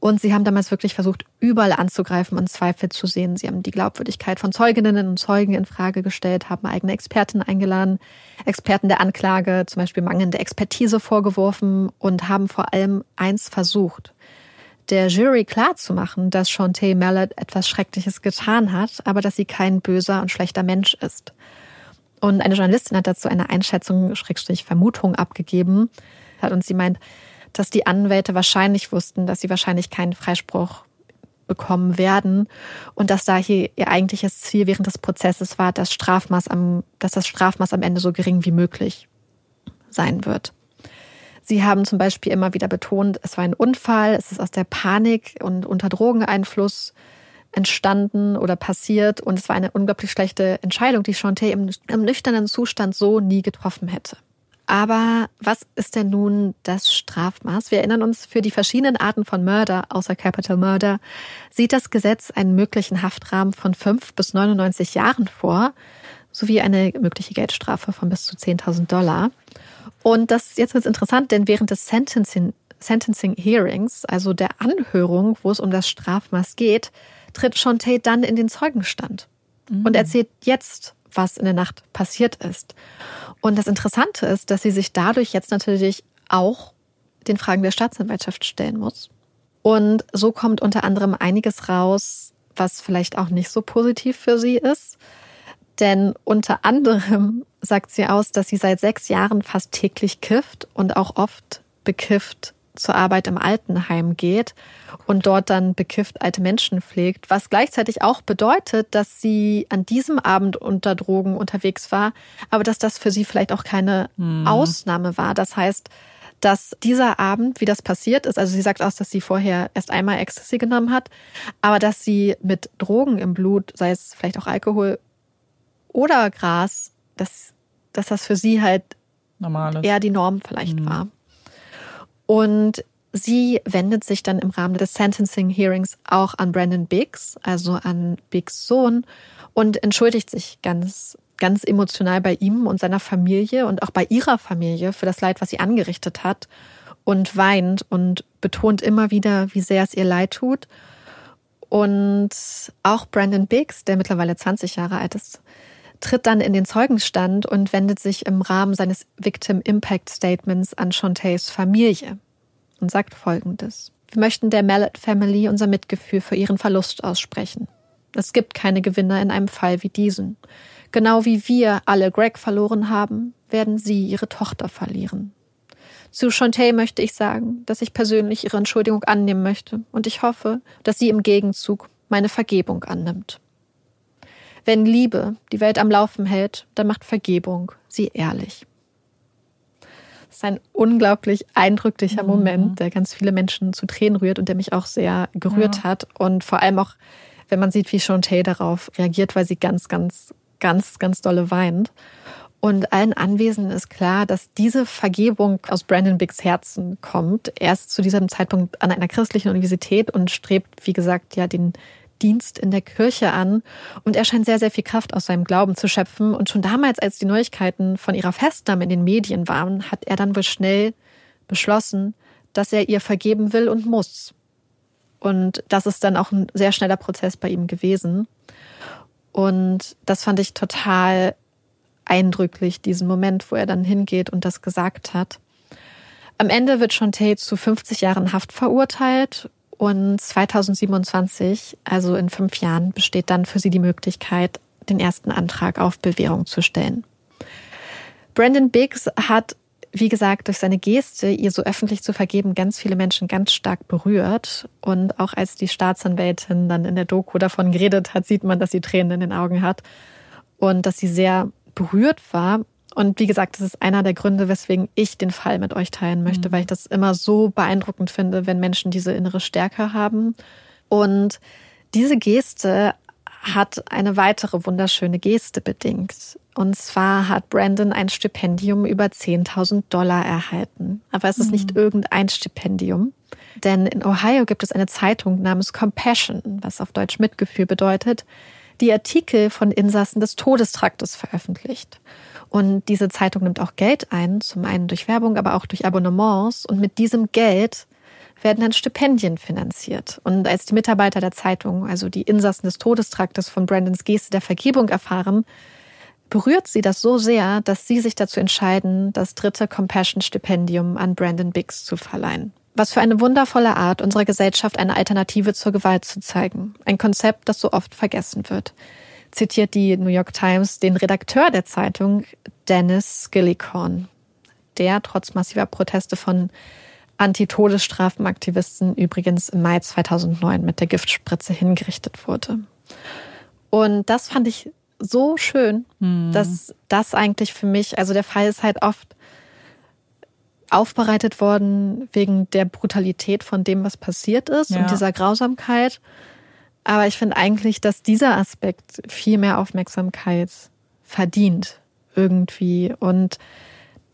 Und sie haben damals wirklich versucht, überall anzugreifen und Zweifel zu sehen. Sie haben die Glaubwürdigkeit von Zeuginnen und Zeugen in Frage gestellt, haben eigene Experten eingeladen, Experten der Anklage zum Beispiel mangelnde Expertise vorgeworfen und haben vor allem eins versucht, der Jury klarzumachen, dass Shantae Mallet etwas Schreckliches getan hat, aber dass sie kein böser und schlechter Mensch ist. Und eine Journalistin hat dazu eine Einschätzung, Schrägstrich Vermutung abgegeben. Und sie meint, dass die Anwälte wahrscheinlich wussten, dass sie wahrscheinlich keinen Freispruch bekommen werden und dass da hier ihr eigentliches Ziel während des Prozesses war, dass Strafmaß am, dass das Strafmaß am Ende so gering wie möglich sein wird. Sie haben zum Beispiel immer wieder betont, es war ein Unfall, es ist aus der Panik und unter Drogeneinfluss entstanden oder passiert und es war eine unglaublich schlechte Entscheidung, die Chanté im, im nüchternen Zustand so nie getroffen hätte. Aber was ist denn nun das Strafmaß? Wir erinnern uns, für die verschiedenen Arten von Mörder, außer Capital Murder, sieht das Gesetz einen möglichen Haftrahmen von 5 bis 99 Jahren vor, sowie eine mögliche Geldstrafe von bis zu 10.000 Dollar. Und das jetzt wird interessant, denn während des Sentencing, Sentencing Hearings, also der Anhörung, wo es um das Strafmaß geht, tritt Sean Tate dann in den Zeugenstand mhm. und erzählt jetzt, was in der Nacht passiert ist. Und das Interessante ist, dass sie sich dadurch jetzt natürlich auch den Fragen der Staatsanwaltschaft stellen muss. Und so kommt unter anderem einiges raus, was vielleicht auch nicht so positiv für sie ist. Denn unter anderem sagt sie aus, dass sie seit sechs Jahren fast täglich kifft und auch oft bekifft zur Arbeit im Altenheim geht und dort dann bekifft alte Menschen pflegt, was gleichzeitig auch bedeutet, dass sie an diesem Abend unter Drogen unterwegs war, aber dass das für sie vielleicht auch keine hm. Ausnahme war. Das heißt, dass dieser Abend, wie das passiert ist, also sie sagt aus, dass sie vorher erst einmal Ecstasy genommen hat, aber dass sie mit Drogen im Blut, sei es vielleicht auch Alkohol oder Gras, dass, dass das für sie halt Normales. eher die Norm vielleicht mhm. war. Und sie wendet sich dann im Rahmen des Sentencing Hearings auch an Brandon Biggs, also an Biggs Sohn, und entschuldigt sich ganz, ganz emotional bei ihm und seiner Familie und auch bei ihrer Familie für das Leid, was sie angerichtet hat und weint und betont immer wieder, wie sehr es ihr leid tut. Und auch Brandon Biggs, der mittlerweile 20 Jahre alt ist, tritt dann in den Zeugenstand und wendet sich im Rahmen seines Victim Impact Statements an Shantays Familie und sagt Folgendes. Wir möchten der Mallet Family unser Mitgefühl für ihren Verlust aussprechen. Es gibt keine Gewinner in einem Fall wie diesen. Genau wie wir alle Greg verloren haben, werden sie ihre Tochter verlieren. Zu Chantay möchte ich sagen, dass ich persönlich ihre Entschuldigung annehmen möchte und ich hoffe, dass sie im Gegenzug meine Vergebung annimmt. Wenn Liebe die Welt am Laufen hält, dann macht Vergebung sie ehrlich. Das ist ein unglaublich eindrücklicher mhm. Moment, der ganz viele Menschen zu Tränen rührt und der mich auch sehr gerührt ja. hat. Und vor allem auch, wenn man sieht, wie Chantay darauf reagiert, weil sie ganz, ganz, ganz, ganz dolle weint. Und allen Anwesenden ist klar, dass diese Vergebung aus Brandon Biggs Herzen kommt. Er ist zu diesem Zeitpunkt an einer christlichen Universität und strebt, wie gesagt, ja den Dienst in der Kirche an und er scheint sehr, sehr viel Kraft aus seinem Glauben zu schöpfen. Und schon damals, als die Neuigkeiten von ihrer Festnahme in den Medien waren, hat er dann wohl schnell beschlossen, dass er ihr vergeben will und muss. Und das ist dann auch ein sehr schneller Prozess bei ihm gewesen. Und das fand ich total eindrücklich, diesen Moment, wo er dann hingeht und das gesagt hat. Am Ende wird Sean Tate zu 50 Jahren Haft verurteilt und 2027, also in fünf Jahren, besteht dann für sie die Möglichkeit, den ersten Antrag auf Bewährung zu stellen. Brandon Biggs hat, wie gesagt, durch seine Geste, ihr so öffentlich zu vergeben, ganz viele Menschen ganz stark berührt. Und auch als die Staatsanwältin dann in der Doku davon geredet hat, sieht man, dass sie Tränen in den Augen hat und dass sie sehr berührt war. Und wie gesagt, das ist einer der Gründe, weswegen ich den Fall mit euch teilen möchte, mhm. weil ich das immer so beeindruckend finde, wenn Menschen diese innere Stärke haben. Und diese Geste hat eine weitere wunderschöne Geste bedingt. Und zwar hat Brandon ein Stipendium über 10.000 Dollar erhalten. Aber es ist mhm. nicht irgendein Stipendium. Denn in Ohio gibt es eine Zeitung namens Compassion, was auf Deutsch Mitgefühl bedeutet, die Artikel von Insassen des Todestraktes veröffentlicht. Und diese Zeitung nimmt auch Geld ein, zum einen durch Werbung, aber auch durch Abonnements. Und mit diesem Geld werden dann Stipendien finanziert. Und als die Mitarbeiter der Zeitung, also die Insassen des Todestraktes von Brandons Geste der Vergebung erfahren, berührt sie das so sehr, dass sie sich dazu entscheiden, das dritte Compassion-Stipendium an Brandon Biggs zu verleihen. Was für eine wundervolle Art, unserer Gesellschaft eine Alternative zur Gewalt zu zeigen. Ein Konzept, das so oft vergessen wird zitiert die New York Times den Redakteur der Zeitung, Dennis Skillicorn, der trotz massiver Proteste von Anti-Todesstrafenaktivisten übrigens im Mai 2009 mit der Giftspritze hingerichtet wurde. Und das fand ich so schön, hm. dass das eigentlich für mich, also der Fall ist halt oft aufbereitet worden wegen der Brutalität von dem, was passiert ist Ja. und dieser Grausamkeit. Aber ich finde eigentlich, dass dieser Aspekt viel mehr Aufmerksamkeit verdient irgendwie. Und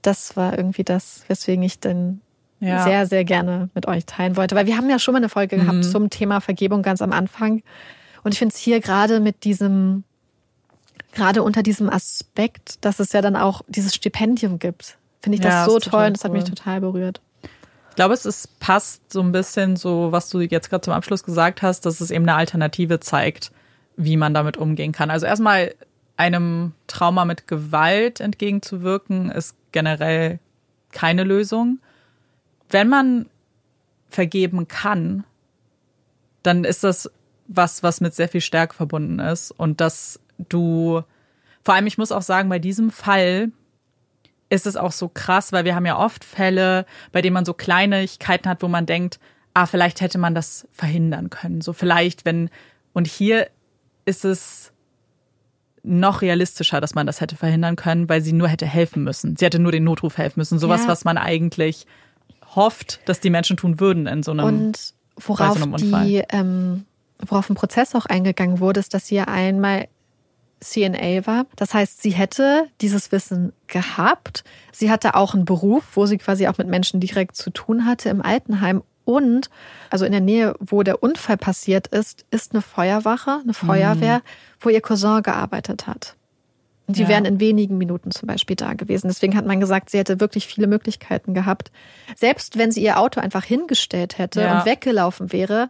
das war irgendwie das, weswegen ich dann Ja. sehr, sehr gerne mit euch teilen wollte. Weil wir haben ja schon mal eine Folge Mhm. gehabt zum Thema Vergebung ganz am Anfang. Und ich finde es hier gerade mit diesem, gerade unter diesem Aspekt, dass es ja dann auch dieses Stipendium gibt, finde ich das Ja, so ist toll und das hat mich cool. total berührt. Ich glaube, es ist, passt so ein bisschen so, was du jetzt gerade zum Abschluss gesagt hast, dass es eben eine Alternative zeigt, wie man damit umgehen kann. Also erstmal einem Trauma mit Gewalt entgegenzuwirken, ist generell keine Lösung. Wenn man vergeben kann, dann ist das was, was mit sehr viel Stärke verbunden ist. Und dass du, vor allem, ich muss auch sagen, bei diesem Fall ist es auch so krass, weil wir haben ja oft Fälle, bei denen man so Kleinigkeiten hat, wo man denkt, ah, vielleicht hätte man das verhindern können. So vielleicht, wenn, und hier ist es noch realistischer, dass man das hätte verhindern können, weil sie nur hätte helfen müssen. Sie hätte nur den Notruf helfen müssen. Sowas, Ja. was man eigentlich hofft, dass die Menschen tun würden in so einem. Und worauf bei so einem Unfall. die, ähm, worauf ein Prozess auch eingegangen wurde, ist, dass sie ja einmal CNA war. Das heißt, sie hätte dieses Wissen gehabt. Sie hatte auch einen Beruf, wo sie quasi auch mit Menschen direkt zu tun hatte im Altenheim. Und also in der Nähe, wo der Unfall passiert ist, ist eine Feuerwache, eine Feuerwehr, wo ihr Cousin gearbeitet hat. Die Ja. wären in wenigen Minuten zum Beispiel da gewesen. Deswegen hat man gesagt, sie hätte wirklich viele Möglichkeiten gehabt. Selbst wenn sie ihr Auto einfach hingestellt hätte Ja. und weggelaufen wäre,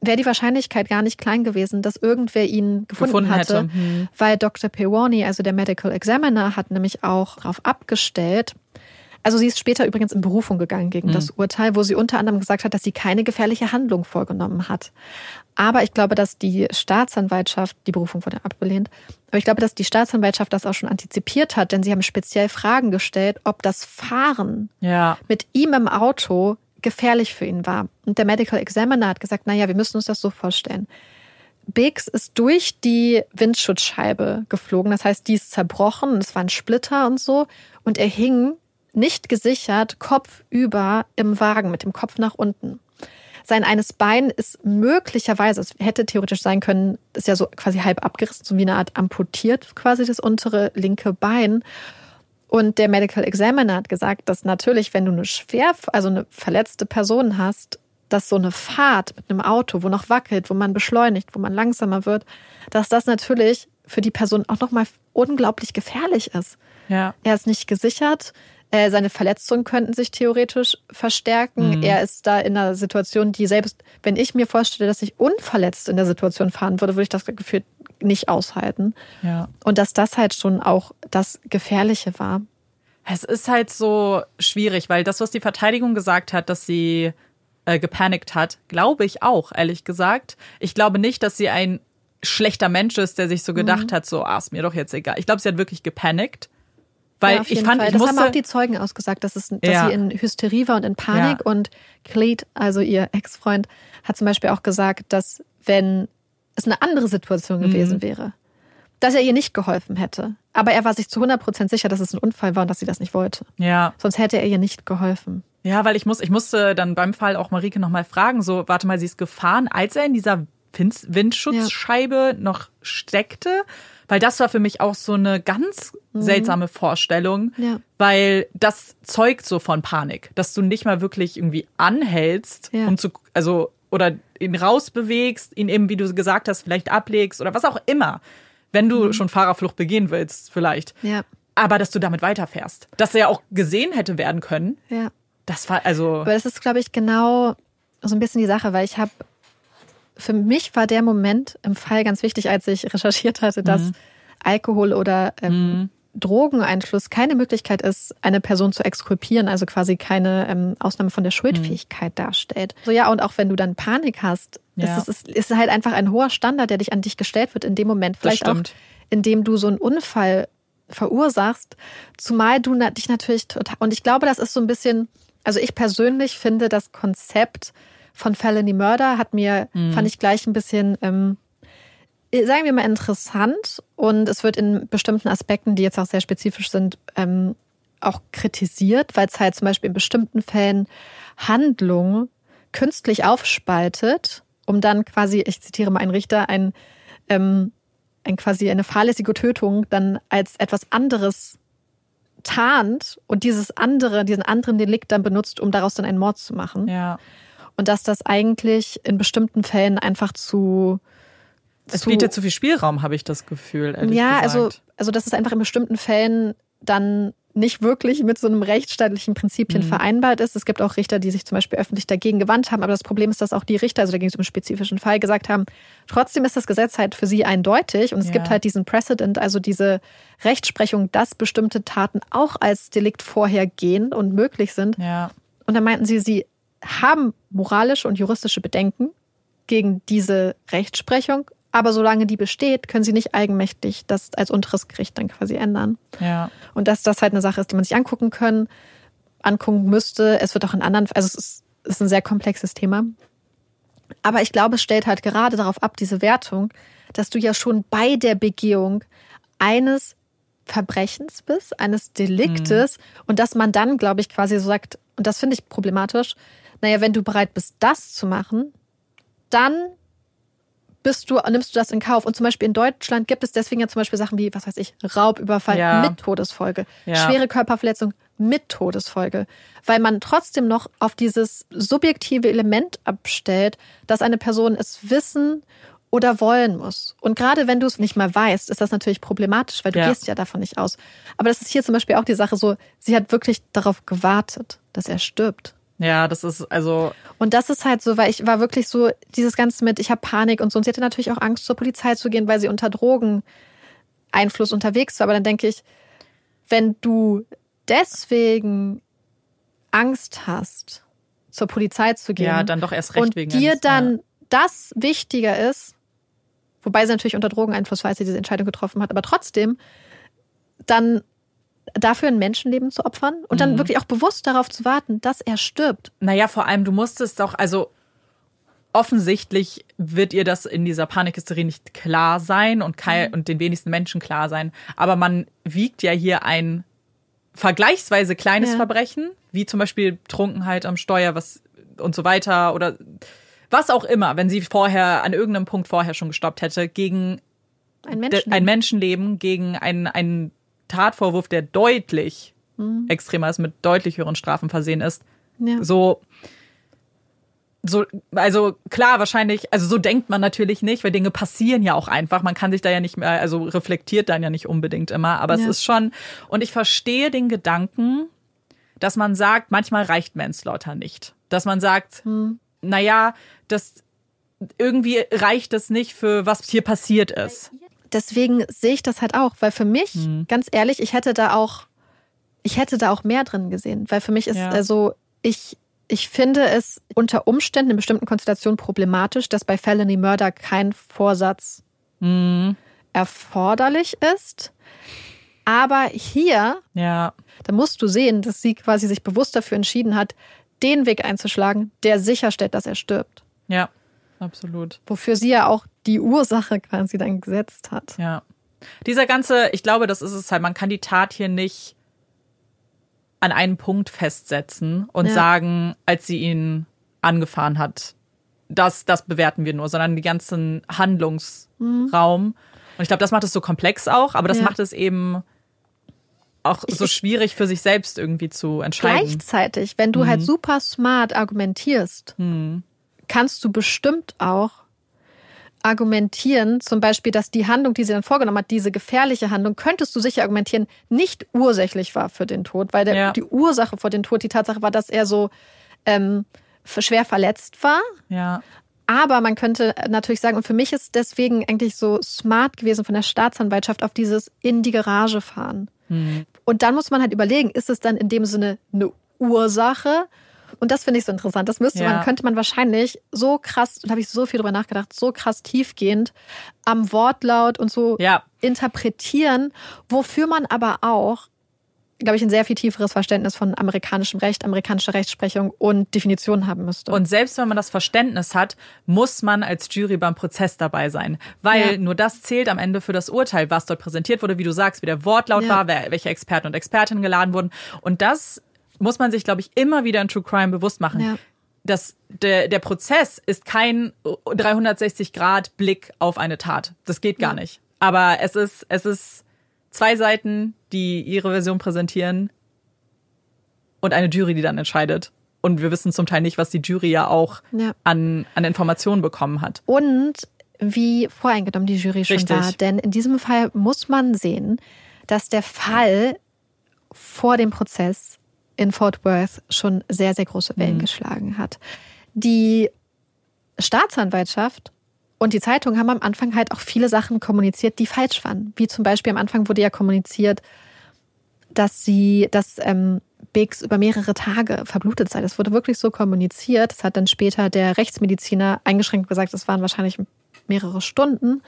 wäre die Wahrscheinlichkeit gar nicht klein gewesen, dass irgendwer ihn gefunden, Gefunden hatte. hätte. Hm. Weil Dr. Pewani, also der Medical Examiner, hat nämlich auch darauf abgestellt, also sie ist später übrigens in Berufung gegangen gegen Mhm. das Urteil, wo sie unter anderem gesagt hat, dass sie keine gefährliche Handlung vorgenommen hat. Aber ich glaube, dass die Staatsanwaltschaft, die Berufung wurde abgelehnt, aber ich glaube, dass die Staatsanwaltschaft das auch schon antizipiert hat, denn sie haben speziell Fragen gestellt, ob das Fahren Ja, mit ihm im Auto gefährlich für ihn war. Und der Medical Examiner hat gesagt, naja, wir müssen uns das so vorstellen. Biggs ist durch die Windschutzscheibe geflogen. Das heißt, die ist zerbrochen, es waren Splitter und so. Und er hing nicht gesichert, kopfüber im Wagen mit dem Kopf nach unten. Sein eines Bein ist möglicherweise, es hätte theoretisch sein können, ist ja so quasi halb abgerissen, so wie eine Art amputiert quasi das untere linke Bein. Und der Medical Examiner hat gesagt, dass natürlich, wenn du eine schwer, also eine verletzte Person hast, dass so eine Fahrt mit einem Auto, wo noch wackelt, wo man beschleunigt, wo man langsamer wird, dass das natürlich für die Person auch nochmal unglaublich gefährlich ist. ja. Er ist nicht gesichert. Äh, Seine Verletzungen könnten sich theoretisch verstärken. Mhm. Er ist da in einer Situation, die selbst, wenn ich mir vorstelle, dass ich unverletzt in der Situation fahren würde, würde ich das Gefühl nicht aushalten. Ja. Und dass das halt schon auch das Gefährliche war. Es ist halt so schwierig, weil das, was die Verteidigung gesagt hat, dass sie äh, gepanikt hat, glaube ich auch, ehrlich gesagt. Ich glaube nicht, dass sie ein schlechter Mensch ist, der sich so gedacht hat, so, ah, ist mir doch jetzt egal. Ich glaube, sie hat wirklich gepanikt. Weil ja, ich fand, Fall. ich das musste, haben auch die Zeugen ausgesagt, dass, es, dass Ja. sie in Hysterie war und in Panik. Ja. Und Cleet, also ihr Ex-Freund, hat zum Beispiel auch gesagt, dass wenn es eine andere Situation Mhm. gewesen wäre, dass er ihr nicht geholfen hätte. Aber er war sich zu 100% sicher, dass es ein Unfall war und dass sie das nicht wollte. ja, Sonst hätte er ihr nicht geholfen. Ja, weil ich muss, ich musste dann beim Fall auch Marike nochmal fragen, so, warte mal, sie ist gefahren, als er in dieser Wind- Windschutzscheibe noch steckte, weil das war für mich auch so eine ganz seltsame Vorstellung, Mhm. Ja. weil das zeugt so von Panik, dass du nicht mal wirklich irgendwie anhältst, Ja. um zu, also, oder ihn rausbewegst, ihn eben, wie du gesagt hast, vielleicht ablegst oder was auch immer, wenn du Mhm. schon Fahrerflucht begehen willst, vielleicht. Ja, Aber dass du damit weiterfährst. Dass er ja auch gesehen hätte werden können, ja. das war also. Aber das ist, glaube ich, genau so ein bisschen die Sache, weil ich habe, für mich war der Moment im Fall ganz wichtig, als ich recherchiert hatte, dass Mhm. Alkohol oder ähm, Drogeneinfluss keine Möglichkeit ist, eine Person zu exkulpieren, also quasi keine ähm, Ausnahme von der Schuldfähigkeit darstellt. So ja, und auch wenn du dann Panik hast, Ja. ist es ist, ist halt einfach ein hoher Standard, der dich an dich gestellt wird in dem Moment. Vielleicht auch, indem du so einen Unfall verursachst, zumal du na- dich natürlich total, und ich glaube, das ist so ein bisschen, also ich persönlich finde das Konzept von Felony Murder hat mir, fand ich gleich ein bisschen, ähm, sagen wir mal, interessant und es wird in bestimmten Aspekten, die jetzt auch sehr spezifisch sind, ähm, auch kritisiert, weil es halt zum Beispiel in bestimmten Fällen Handlungen künstlich aufspaltet, um dann quasi, ich zitiere mal einen Richter, ein, ähm, ein quasi eine fahrlässige Tötung dann als etwas anderes tarnt und dieses andere, diesen anderen Delikt dann benutzt, um daraus dann einen Mord zu machen. Ja. Und dass das eigentlich in bestimmten Fällen einfach zu. Es bietet zu viel Spielraum, habe ich das Gefühl. Ja, gesagt. also, also dass es einfach in bestimmten Fällen dann nicht wirklich mit so einem rechtsstaatlichen Prinzipien mhm. vereinbart ist. Es gibt auch Richter, die sich zum Beispiel öffentlich dagegen gewandt haben. Aber das Problem ist, dass auch die Richter, also da ging es um einen spezifischen Fall, gesagt haben, trotzdem ist das Gesetz halt für sie eindeutig. Und es ja. gibt halt diesen Precedent, also diese Rechtsprechung, dass bestimmte Taten auch als Delikt vorhergehen und möglich sind. Ja. Und dann meinten sie, sie haben moralische und juristische Bedenken gegen diese Rechtsprechung, aber solange die besteht, können sie nicht eigenmächtig das als unteres Gericht dann quasi ändern. Ja. Und dass das halt eine Sache ist, die man sich angucken können, angucken müsste. Es wird auch in anderen, also es ist, es ist ein sehr komplexes Thema. Aber ich glaube, es stellt halt gerade darauf ab, diese Wertung, dass du ja schon bei der Begehung eines Verbrechens bist, eines Deliktes mhm. und dass man dann, glaube ich, quasi so sagt, und das finde ich problematisch, naja, wenn du bereit bist, das zu machen, dann bist du, nimmst du das in Kauf. Und zum Beispiel in Deutschland gibt es deswegen ja zum Beispiel Sachen wie, was weiß ich, Raubüberfall ja. mit Todesfolge, ja. schwere Körperverletzung mit Todesfolge, weil man trotzdem noch auf dieses subjektive Element abstellt, dass eine Person es wissen oder wollen muss. Und gerade wenn du es nicht mal weißt, ist das natürlich problematisch, weil du ja. gehst ja davon nicht aus. Aber das ist hier zum Beispiel auch die Sache so, sie hat wirklich darauf gewartet, dass er stirbt. Ja, das ist also. Und das ist halt so, weil ich war wirklich so, dieses Ganze mit, ich habe Panik und so. Und sie hatte natürlich auch Angst, zur Polizei zu gehen, weil sie unter Drogeneinfluss unterwegs war. Aber dann denke ich, wenn du deswegen Angst hast, zur Polizei zu gehen. Ja, dann doch erst recht und wegen dir eines, dann ja. das wichtiger ist, wobei sie natürlich unter Drogeneinfluss war, als sie diese Entscheidung getroffen hat, aber trotzdem, dann dafür ein Menschenleben zu opfern und dann Mhm. wirklich auch bewusst darauf zu warten, dass er stirbt. Naja, vor allem, du musstest doch, also offensichtlich wird ihr das in dieser Panikhysterie nicht klar sein und, kein, und den wenigsten Menschen klar sein. Aber man wiegt ja hier ein vergleichsweise kleines Ja. Verbrechen, wie zum Beispiel Trunkenheit am Steuer was und so weiter oder was auch immer, wenn sie vorher an irgendeinem Punkt vorher schon gestoppt hätte, gegen Ein Menschenleben. ein Menschenleben, gegen einen, einen Tatvorwurf, der deutlich extremer ist, mit deutlich höheren Strafen versehen ist. Ja. So, so, also klar, wahrscheinlich, also so denkt man natürlich nicht, weil Dinge passieren ja auch einfach. Man kann sich da ja nicht mehr, also reflektiert dann ja nicht unbedingt immer, aber es Ja. ist schon, und ich verstehe den Gedanken, dass man sagt, manchmal reicht Manslaughter nicht. Dass man sagt, naja, das irgendwie reicht es nicht für was hier passiert ist. Deswegen sehe ich das halt auch, weil für mich, Mhm. ganz ehrlich, ich hätte da auch, ich hätte da auch mehr drin gesehen, weil für mich ist Ja. also, ich, ich finde es unter Umständen in bestimmten Konstellationen problematisch, dass bei Felony Murder kein Vorsatz Mhm. erforderlich ist. Aber hier, Ja, da musst du sehen, dass sie quasi sich bewusst dafür entschieden hat, den Weg einzuschlagen, der sicherstellt, dass er stirbt. ja, absolut. Wofür sie ja auch die Ursache quasi dann gesetzt hat. Ja. Dieser ganze, ich glaube, das ist es halt, man kann die Tat hier nicht an einen Punkt festsetzen und Ja. sagen, als sie ihn angefahren hat, das, das bewerten wir nur, sondern den ganzen Handlungsraum. Und ich glaube, das macht es so komplex auch, aber das Ja. macht es eben auch so schwierig für sich selbst irgendwie zu entscheiden. Gleichzeitig, wenn du halt super smart argumentierst, Hm. kannst du bestimmt auch argumentieren, zum Beispiel, dass die Handlung, die sie dann vorgenommen hat, diese gefährliche Handlung, könntest du sicher argumentieren, nicht ursächlich war für den Tod, weil der, Ja. die Ursache vor dem Tod die Tatsache war, dass er so ähm, schwer verletzt war. Ja. Aber man könnte natürlich sagen, und für mich ist deswegen eigentlich so smart gewesen von der Staatsanwaltschaft auf dieses in die Garage fahren. Hm. Und dann muss man halt überlegen, ist es dann in dem Sinne eine Ursache? Und das finde ich so interessant. Das müsste Ja. man, könnte man wahrscheinlich so krass, da habe ich so viel drüber nachgedacht, so krass tiefgehend am Wortlaut und so Ja. interpretieren, wofür man aber auch glaube ich, ein sehr viel tieferes Verständnis von amerikanischem Recht, amerikanischer Rechtsprechung und Definitionen haben müsste. Und selbst wenn man das Verständnis hat, muss man als Jury beim Prozess dabei sein. Weil ja. nur das zählt am Ende für das Urteil, was dort präsentiert wurde, wie du sagst, wie der Wortlaut war, welche Experten und Expertinnen geladen wurden. Und das muss man sich, glaube ich, immer wieder in True Crime bewusst machen. Ja. Das, der, der Prozess ist kein 360-Grad-Blick auf eine Tat. Das geht gar nicht. Aber es ist, es ist zwei Seiten, die ihre Version präsentieren und eine Jury, die dann entscheidet. Und wir wissen zum Teil nicht, was die Jury ja auch ja. An, an Informationen bekommen hat. Und wie voreingenommen die Jury schon Richtig. war. Denn in diesem Fall muss man sehen, dass der Fall vor dem Prozess in Fort Worth schon sehr, sehr große Wellen mhm. geschlagen hat. Die Staatsanwaltschaft und die Zeitung haben am Anfang halt auch viele Sachen kommuniziert, die falsch waren. Wie zum Beispiel am Anfang wurde ja kommuniziert, dass sie, dass ähm, Biggs über mehrere Tage verblutet sei. Das wurde wirklich so kommuniziert. Das hat dann später der Rechtsmediziner eingeschränkt gesagt, es waren wahrscheinlich mehrere Stunden.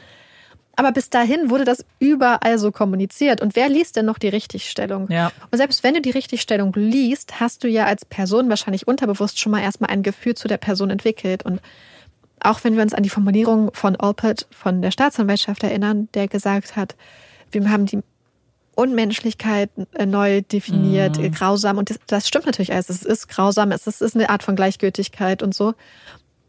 Aber bis dahin wurde das überall so kommuniziert. Und wer liest denn noch die Richtigstellung? Ja. Und selbst wenn du die Richtigstellung liest, hast du ja als Person wahrscheinlich unterbewusst schon mal erstmal ein Gefühl zu der Person entwickelt. Und auch wenn wir uns an die Formulierung von Alpert von der Staatsanwaltschaft erinnern, der gesagt hat, wir haben die Unmenschlichkeit äh, neu definiert, mhm. grausam. Und das, das, stimmt natürlich alles. Es ist grausam, es ist, es ist eine Art von Gleichgültigkeit und so.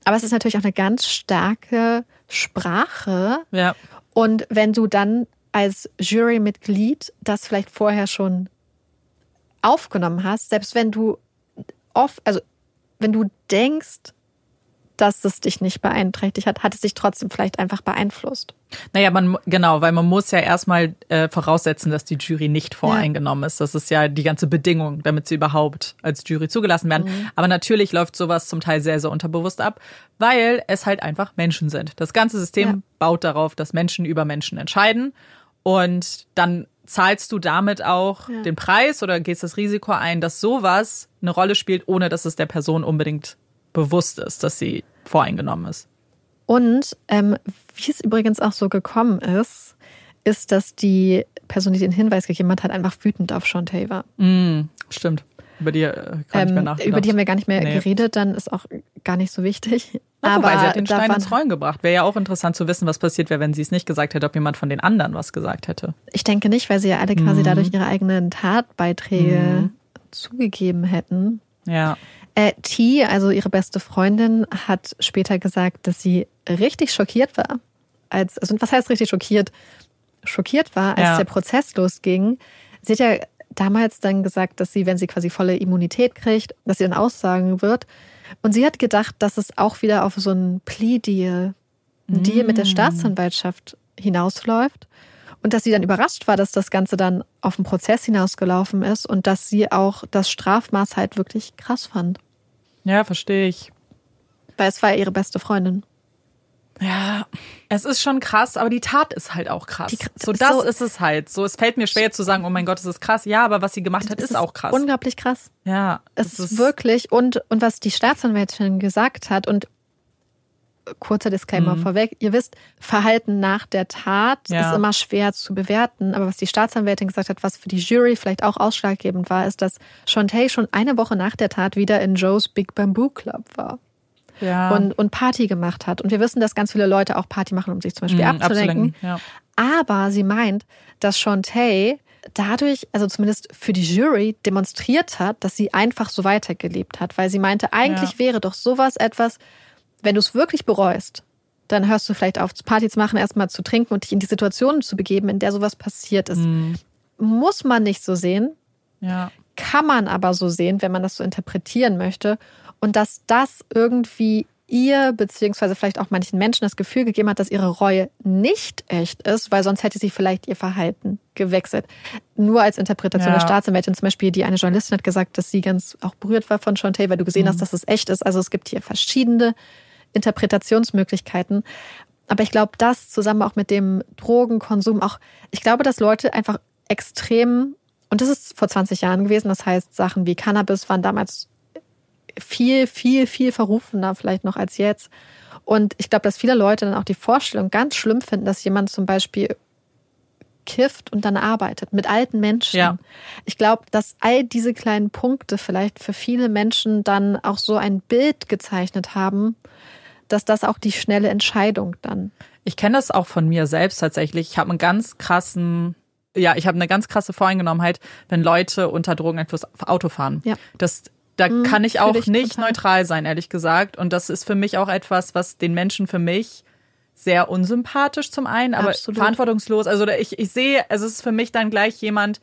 Aber es ist natürlich auch eine ganz starke Sprache. Ja. Und wenn du dann als Jurymitglied das vielleicht vorher schon aufgenommen hast, selbst wenn du oft, also wenn du denkst, dass es dich nicht beeinträchtigt hat, hat es dich trotzdem vielleicht einfach beeinflusst. Naja, man, genau, weil man muss ja erstmal äh, voraussetzen, dass die Jury nicht voreingenommen ja. ist. Das ist ja die ganze Bedingung, damit sie überhaupt als Jury zugelassen werden. Mhm. Aber natürlich läuft sowas zum Teil sehr, sehr unterbewusst ab, weil es halt einfach Menschen sind. Das ganze System ja. baut darauf, dass Menschen über Menschen entscheiden. Und dann zahlst du damit auch ja. den Preis oder gehst das Risiko ein, dass sowas eine Rolle spielt, ohne dass es der Person unbedingt bewusst ist, dass sie voreingenommen ist. Und ähm, wie es übrigens auch so gekommen ist, ist, dass die Person, die den Hinweis gegeben hat, halt einfach wütend auf Shantae war. Mm, stimmt. Über die äh, ähm, Über die haben wir gar nicht mehr nee. geredet, dann ist auch gar nicht so wichtig. Ja, aber sie hat den Stein ins Rollen gebracht. Wäre ja auch interessant zu wissen, was passiert wäre, wenn sie es nicht gesagt hätte, ob jemand von den anderen was gesagt hätte. Ich denke nicht, weil sie ja alle quasi mhm. dadurch ihre eigenen Tatbeiträge mhm. zugegeben hätten. Ja. Äh, T, also ihre beste Freundin, hat später gesagt, dass sie richtig schockiert war. Als, also was heißt richtig schockiert? Schockiert war, als ja. der Prozess losging. Sie hat ja damals dann gesagt, dass sie, wenn sie quasi volle Immunität kriegt, dass sie dann aussagen wird. Und sie hat gedacht, dass es auch wieder auf so einen Plea-Deal, ein mm. Deal mit der mm. Staatsanwaltschaft hinausläuft. Und dass sie dann überrascht war, dass das Ganze dann auf den Prozess hinausgelaufen ist und dass sie auch das Strafmaß halt wirklich krass fand. Ja, verstehe ich. Weil es war ja ihre beste Freundin. Ja, es ist schon krass, aber die Tat ist halt auch krass. Die, so das so, ist es halt. So, es fällt mir schwer zu sagen, oh mein Gott, es ist krass. Ja, aber was sie gemacht hat, ist, ist auch krass. Unglaublich krass. Ja, es ist wirklich und und was die Staatsanwältin gesagt hat und kurzer Disclaimer mhm. vorweg. Ihr wisst, Verhalten nach der Tat ja. ist immer schwer zu bewerten. Aber was die Staatsanwältin gesagt hat, was für die Jury vielleicht auch ausschlaggebend war, ist, dass Shantae schon eine Woche nach der Tat wieder in Joes Big Bamboo Club war. Ja. Und, und Party gemacht hat. Und wir wissen, dass ganz viele Leute auch Party machen, um sich zum Beispiel mhm, abzulenken. Ja. Aber sie meint, dass Shantae dadurch, also zumindest für die Jury, demonstriert hat, dass sie einfach so weitergelebt hat. Weil sie meinte, eigentlich wäre doch sowas etwas, wenn du es wirklich bereust, dann hörst du vielleicht auf, Party zu machen, erstmal zu trinken und dich in die Situation zu begeben, in der sowas passiert ist. Mhm. Muss man nicht so sehen. Ja. Kann man aber so sehen, wenn man das so interpretieren möchte. Und dass das irgendwie ihr, beziehungsweise vielleicht auch manchen Menschen das Gefühl gegeben hat, dass ihre Reue nicht echt ist, weil sonst hätte sie vielleicht ihr Verhalten gewechselt. Nur als Interpretation ja. der Staatsanwältin zum Beispiel, die eine Journalistin hat gesagt, dass sie ganz auch berührt war von Shantae, weil du gesehen mhm. hast, dass es echt ist. Also es gibt hier verschiedene Interpretationsmöglichkeiten. Aber ich glaube, das zusammen auch mit dem Drogenkonsum, auch, ich glaube, dass Leute einfach extrem, und das ist vor 20 Jahren gewesen, das heißt, Sachen wie Cannabis waren damals viel, viel, viel verrufener vielleicht noch als jetzt. Und ich glaube, dass viele Leute dann auch die Vorstellung ganz schlimm finden, dass jemand zum Beispiel kifft und dann arbeitet mit alten Menschen. Ja. Ich glaube, dass all diese kleinen Punkte vielleicht für viele Menschen dann auch so ein Bild gezeichnet haben, dass das auch die schnelle Entscheidung dann. Ich kenne das auch von mir selbst tatsächlich. Ich habe einen ganz krassen, ja, ich habe eine ganz krasse Voreingenommenheit, wenn Leute unter Drogeneinfluss Auto fahren. Ja. Das da Hm, kann ich auch ich nicht total. neutral sein, ehrlich gesagt. Und das ist für mich auch etwas, was den Menschen für mich sehr unsympathisch zum einen, aber Absolut. verantwortungslos. Also ich, ich sehe, es ist für mich dann gleich jemand,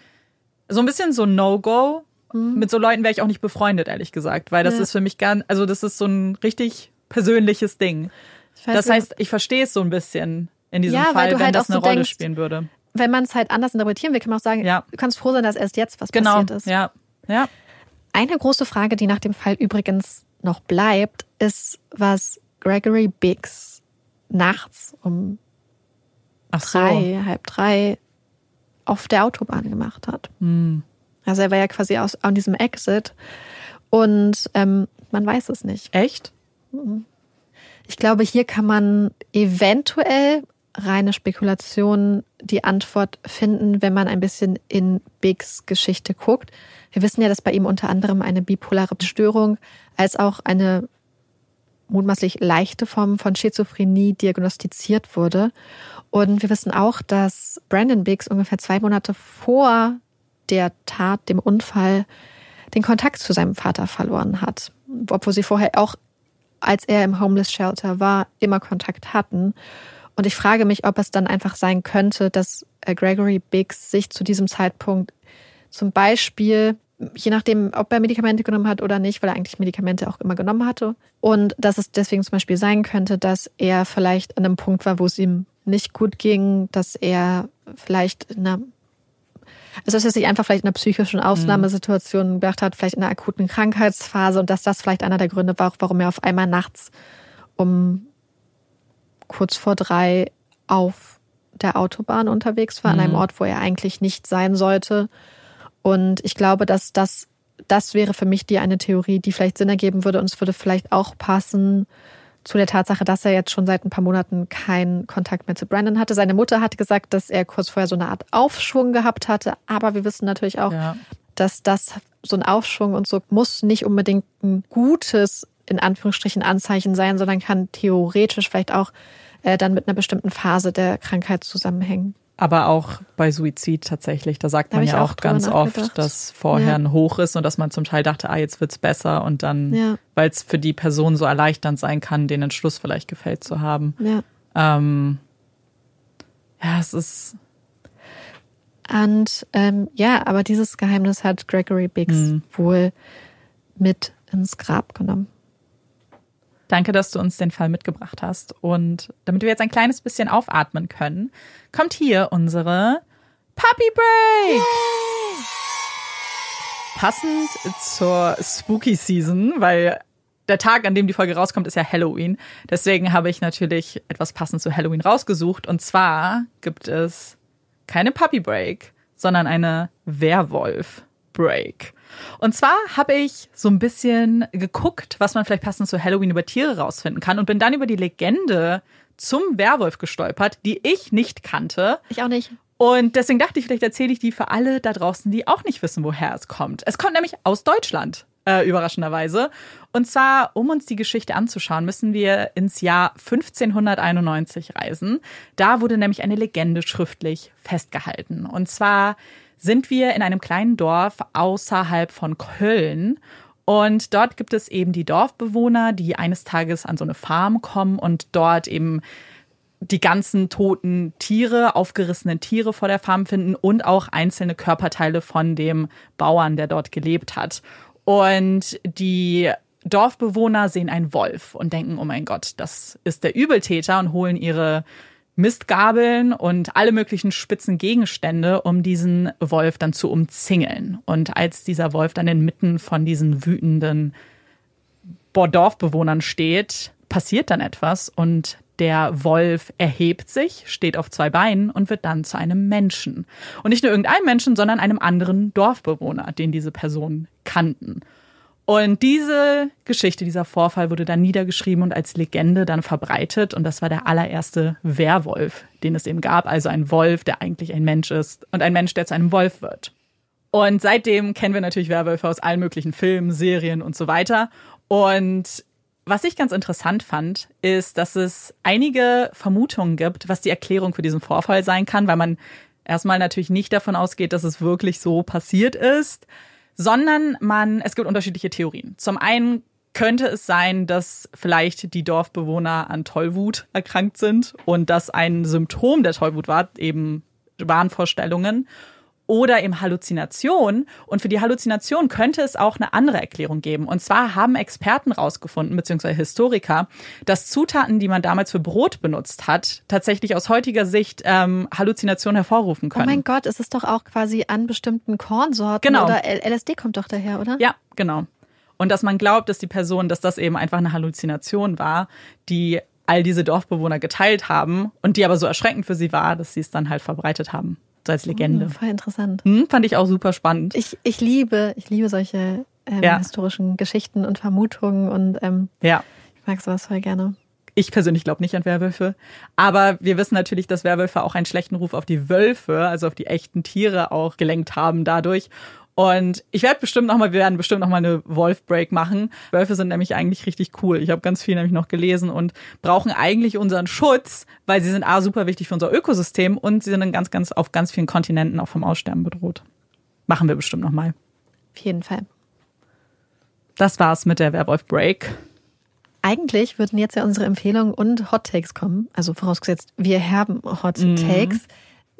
so ein bisschen so ein No-Go. Mit so Leuten wäre ich auch nicht befreundet, ehrlich gesagt, weil das Mhm. Ja. ist für mich ganz, also das ist so ein richtig persönliches Ding. Das heißt, ich verstehe es so ein bisschen in diesem Ja, weil Fall, du wenn halt das auch so eine Rolle denkst, spielen würde. wenn man es halt anders interpretieren will, kann man auch sagen, Ja. du kannst froh sein, dass erst jetzt was Genau, passiert ist. ja, ja. Eine große Frage, die nach dem Fall übrigens noch bleibt, ist, was Gregory Biggs nachts um Ach so. drei, halb drei auf der Autobahn gemacht hat. Hm. Also er war ja quasi aus, an diesem Exit und ähm, man weiß es nicht. Echt? Ich glaube, hier kann man eventuell reine Spekulation die Antwort finden, wenn man ein bisschen in Biggs Geschichte guckt. Wir wissen ja, dass bei ihm unter anderem eine bipolare Störung als auch eine mutmaßlich leichte Form von Schizophrenie diagnostiziert wurde. Und wir wissen auch, dass Brandon Biggs ungefähr zwei Monate vor der Tat, dem Unfall, den Kontakt zu seinem Vater verloren hat. Obwohl sie vorher auch, als er im Homeless Shelter war, immer Kontakt hatten. Und ich frage mich, ob es dann einfach sein könnte, dass äh, Gregory Biggs sich zu diesem Zeitpunkt zum Beispiel, je nachdem, ob er Medikamente genommen hat oder nicht, weil er eigentlich Medikamente auch immer genommen hatte. Und dass es deswegen zum Beispiel sein könnte, dass er vielleicht an einem Punkt war, wo es ihm nicht gut ging, dass er vielleicht in einer also dass er sich einfach vielleicht in einer psychischen Ausnahmesituation gedacht hat, vielleicht in einer akuten Krankheitsphase und dass das vielleicht einer der Gründe war, warum er auf einmal nachts um kurz vor drei auf der Autobahn unterwegs war, an einem Ort, wo er eigentlich nicht sein sollte. Und ich glaube, dass das, das wäre für mich die eine Theorie, die vielleicht Sinn ergeben würde und es würde vielleicht auch passen zu der Tatsache, dass er jetzt schon seit ein paar Monaten keinen Kontakt mehr zu Brandon hatte. Seine Mutter hat gesagt, dass er kurz vorher so eine Art Aufschwung gehabt hatte, aber wir wissen natürlich auch, Ja. dass das so ein Aufschwung und so muss nicht unbedingt ein gutes, in Anführungsstrichen, Anzeichen sein, sondern kann theoretisch vielleicht auch äh, dann mit einer bestimmten Phase der Krankheit zusammenhängen. Aber auch bei Suizid tatsächlich, da sagt Da man ja auch auch ganz oft, dass vorher Ja. ein Hoch ist und dass man zum Teil dachte, ah, jetzt wird's besser und dann, Ja. weil es für die Person so erleichternd sein kann, den Entschluss vielleicht gefällt zu haben. Ja. Ähm, ja, es ist, Und ähm, ja, aber dieses Geheimnis hat Gregory Biggs Mhm. wohl mit ins Grab genommen. Danke, dass du uns den Fall mitgebracht hast. Und damit wir jetzt ein kleines bisschen aufatmen können, kommt hier unsere Puppy Break. Passend zur Spooky Season, weil der Tag, an dem die Folge rauskommt, ist ja Halloween. Deswegen habe ich natürlich etwas passend zu Halloween rausgesucht. Und zwar gibt es keine Puppy Break, sondern eine Werwolf Break. Und zwar habe ich so ein bisschen geguckt, was man vielleicht passend zu Halloween über Tiere rausfinden kann und bin dann über die Legende zum Werwolf gestolpert, die ich nicht kannte. Ich auch nicht. Und deswegen dachte ich, vielleicht erzähle ich die für alle da draußen, die auch nicht wissen, woher es kommt. Es kommt nämlich aus Deutschland, äh, überraschenderweise. Und zwar, um uns die Geschichte anzuschauen, müssen wir ins Jahr 1591 reisen. Da wurde nämlich eine Legende schriftlich festgehalten. Und zwar sind wir in einem kleinen Dorf außerhalb von Köln. Und dort gibt es eben die Dorfbewohner, die eines Tages an so eine Farm kommen und dort eben die ganzen toten Tiere, aufgerissenen Tiere vor der Farm finden und auch einzelne Körperteile von dem Bauern, der dort gelebt hat. Und die Dorfbewohner sehen einen Wolf und denken, oh mein Gott, das ist der Übeltäter und holen ihre Mistgabeln und alle möglichen spitzen Gegenstände, um diesen Wolf dann zu umzingeln. Und als dieser Wolf dann inmitten von diesen wütenden Dorfbewohnern steht, passiert dann etwas und der Wolf erhebt sich, steht auf zwei Beinen und wird dann zu einem Menschen. Und nicht nur irgendeinem Menschen, sondern einem anderen Dorfbewohner, den diese Personen kannten. Und diese Geschichte, dieser Vorfall wurde dann niedergeschrieben und als Legende dann verbreitet. Und das war der allererste Werwolf, den es eben gab. Also ein Wolf, der eigentlich ein Mensch ist und ein Mensch, der zu einem Wolf wird. Und seitdem kennen wir natürlich Werwölfe aus allen möglichen Filmen, Serien und so weiter. Und was ich ganz interessant fand, ist, dass es einige Vermutungen gibt, was die Erklärung für diesen Vorfall sein kann, weil man erstmal natürlich nicht davon ausgeht, dass es wirklich so passiert ist sondern man, es gibt unterschiedliche Theorien. Zum einen könnte es sein, dass vielleicht die Dorfbewohner an Tollwut erkrankt sind und dass ein Symptom der Tollwut war, eben Wahnvorstellungen oder eben Halluzination. Und für die Halluzination könnte es auch eine andere Erklärung geben. Und zwar haben Experten rausgefunden, beziehungsweise Historiker, dass Zutaten, die man damals für Brot benutzt hat, tatsächlich aus heutiger Sicht ähm, Halluzination hervorrufen können. Oh mein Gott, es ist doch auch quasi an bestimmten Kornsorten Genau. oder LSD kommt doch daher, oder? Ja, genau. Und dass man glaubt, dass die Person, dass das eben einfach eine Halluzination war, die all diese Dorfbewohner geteilt haben und die aber so erschreckend für sie war, dass sie es dann halt verbreitet haben. So als Legende. Hm, voll interessant. Hm, fand ich auch super spannend. Ich, ich liebe, ich liebe solche ähm, Ja. historischen Geschichten und Vermutungen und ähm, Ja. ich mag sowas voll gerne. Ich persönlich glaube nicht an Werwölfe. Aber wir wissen natürlich, dass Werwölfe auch einen schlechten Ruf auf die Wölfe, also auf die echten Tiere auch gelenkt haben dadurch. Und ich werde bestimmt noch mal, wir werden bestimmt noch mal eine Wolf-Break machen. Wölfe sind nämlich eigentlich richtig cool. Ich habe ganz viel nämlich noch gelesen und brauchen eigentlich unseren Schutz, weil sie sind A, super wichtig für unser Ökosystem und sie sind in ganz, ganz, auf ganz vielen Kontinenten auch vom Aussterben bedroht. Machen wir bestimmt noch mal. Auf jeden Fall. Das war's mit der Werwolf-Break. Eigentlich würden jetzt ja unsere Empfehlungen und Hot Takes kommen. Also vorausgesetzt, wir haben Hot Takes.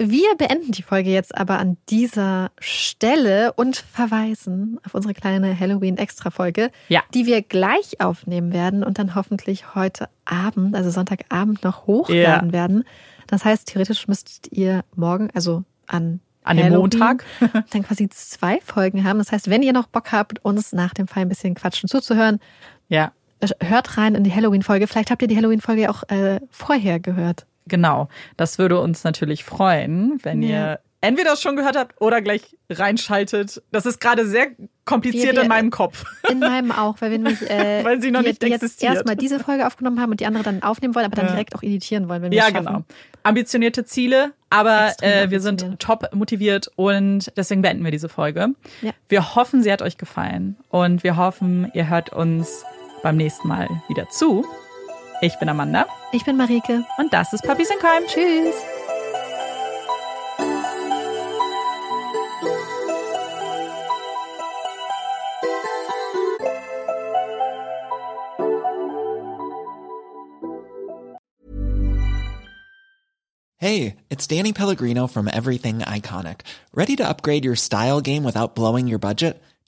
Wir beenden die Folge jetzt aber an dieser Stelle und verweisen auf unsere kleine Halloween-Extra-Folge, Ja. die wir gleich aufnehmen werden und dann hoffentlich heute Abend, also Sonntagabend, noch hochladen Ja. werden. Das heißt, theoretisch müsstet ihr morgen, also an An dem Halloween, Montag. dann quasi zwei Folgen haben. Das heißt, wenn ihr noch Bock habt, uns nach dem Fall ein bisschen quatschen zuzuhören, Ja. hört rein in die Halloween-Folge. Vielleicht habt ihr die Halloween-Folge ja auch äh, vorher gehört. Genau, das würde uns natürlich freuen, wenn Ja. ihr entweder schon gehört habt oder gleich reinschaltet. Das ist gerade sehr kompliziert Wir- wir- in meinem Kopf. In meinem auch, weil wir nämlich äh, Weil sie noch die- nicht die jetzt existiert. erstmal diese Folge aufgenommen haben und die andere dann aufnehmen wollen, aber dann Ja. direkt auch editieren wollen, wenn wir Ja, es schaffen. genau. Ambitionierte Ziele, aber äh, wir sind top motiviert und deswegen beenden wir diese Folge. Ja. Wir hoffen, sie hat euch gefallen und wir hoffen, ihr hört uns beim nächsten Mal wieder zu. Ich bin Amanda Ich bin Marike. und das ist Puppies in Crime. Tschüss. Hey, it's Danny Pellegrino from Everything Iconic. Ready to upgrade your style game without blowing your budget?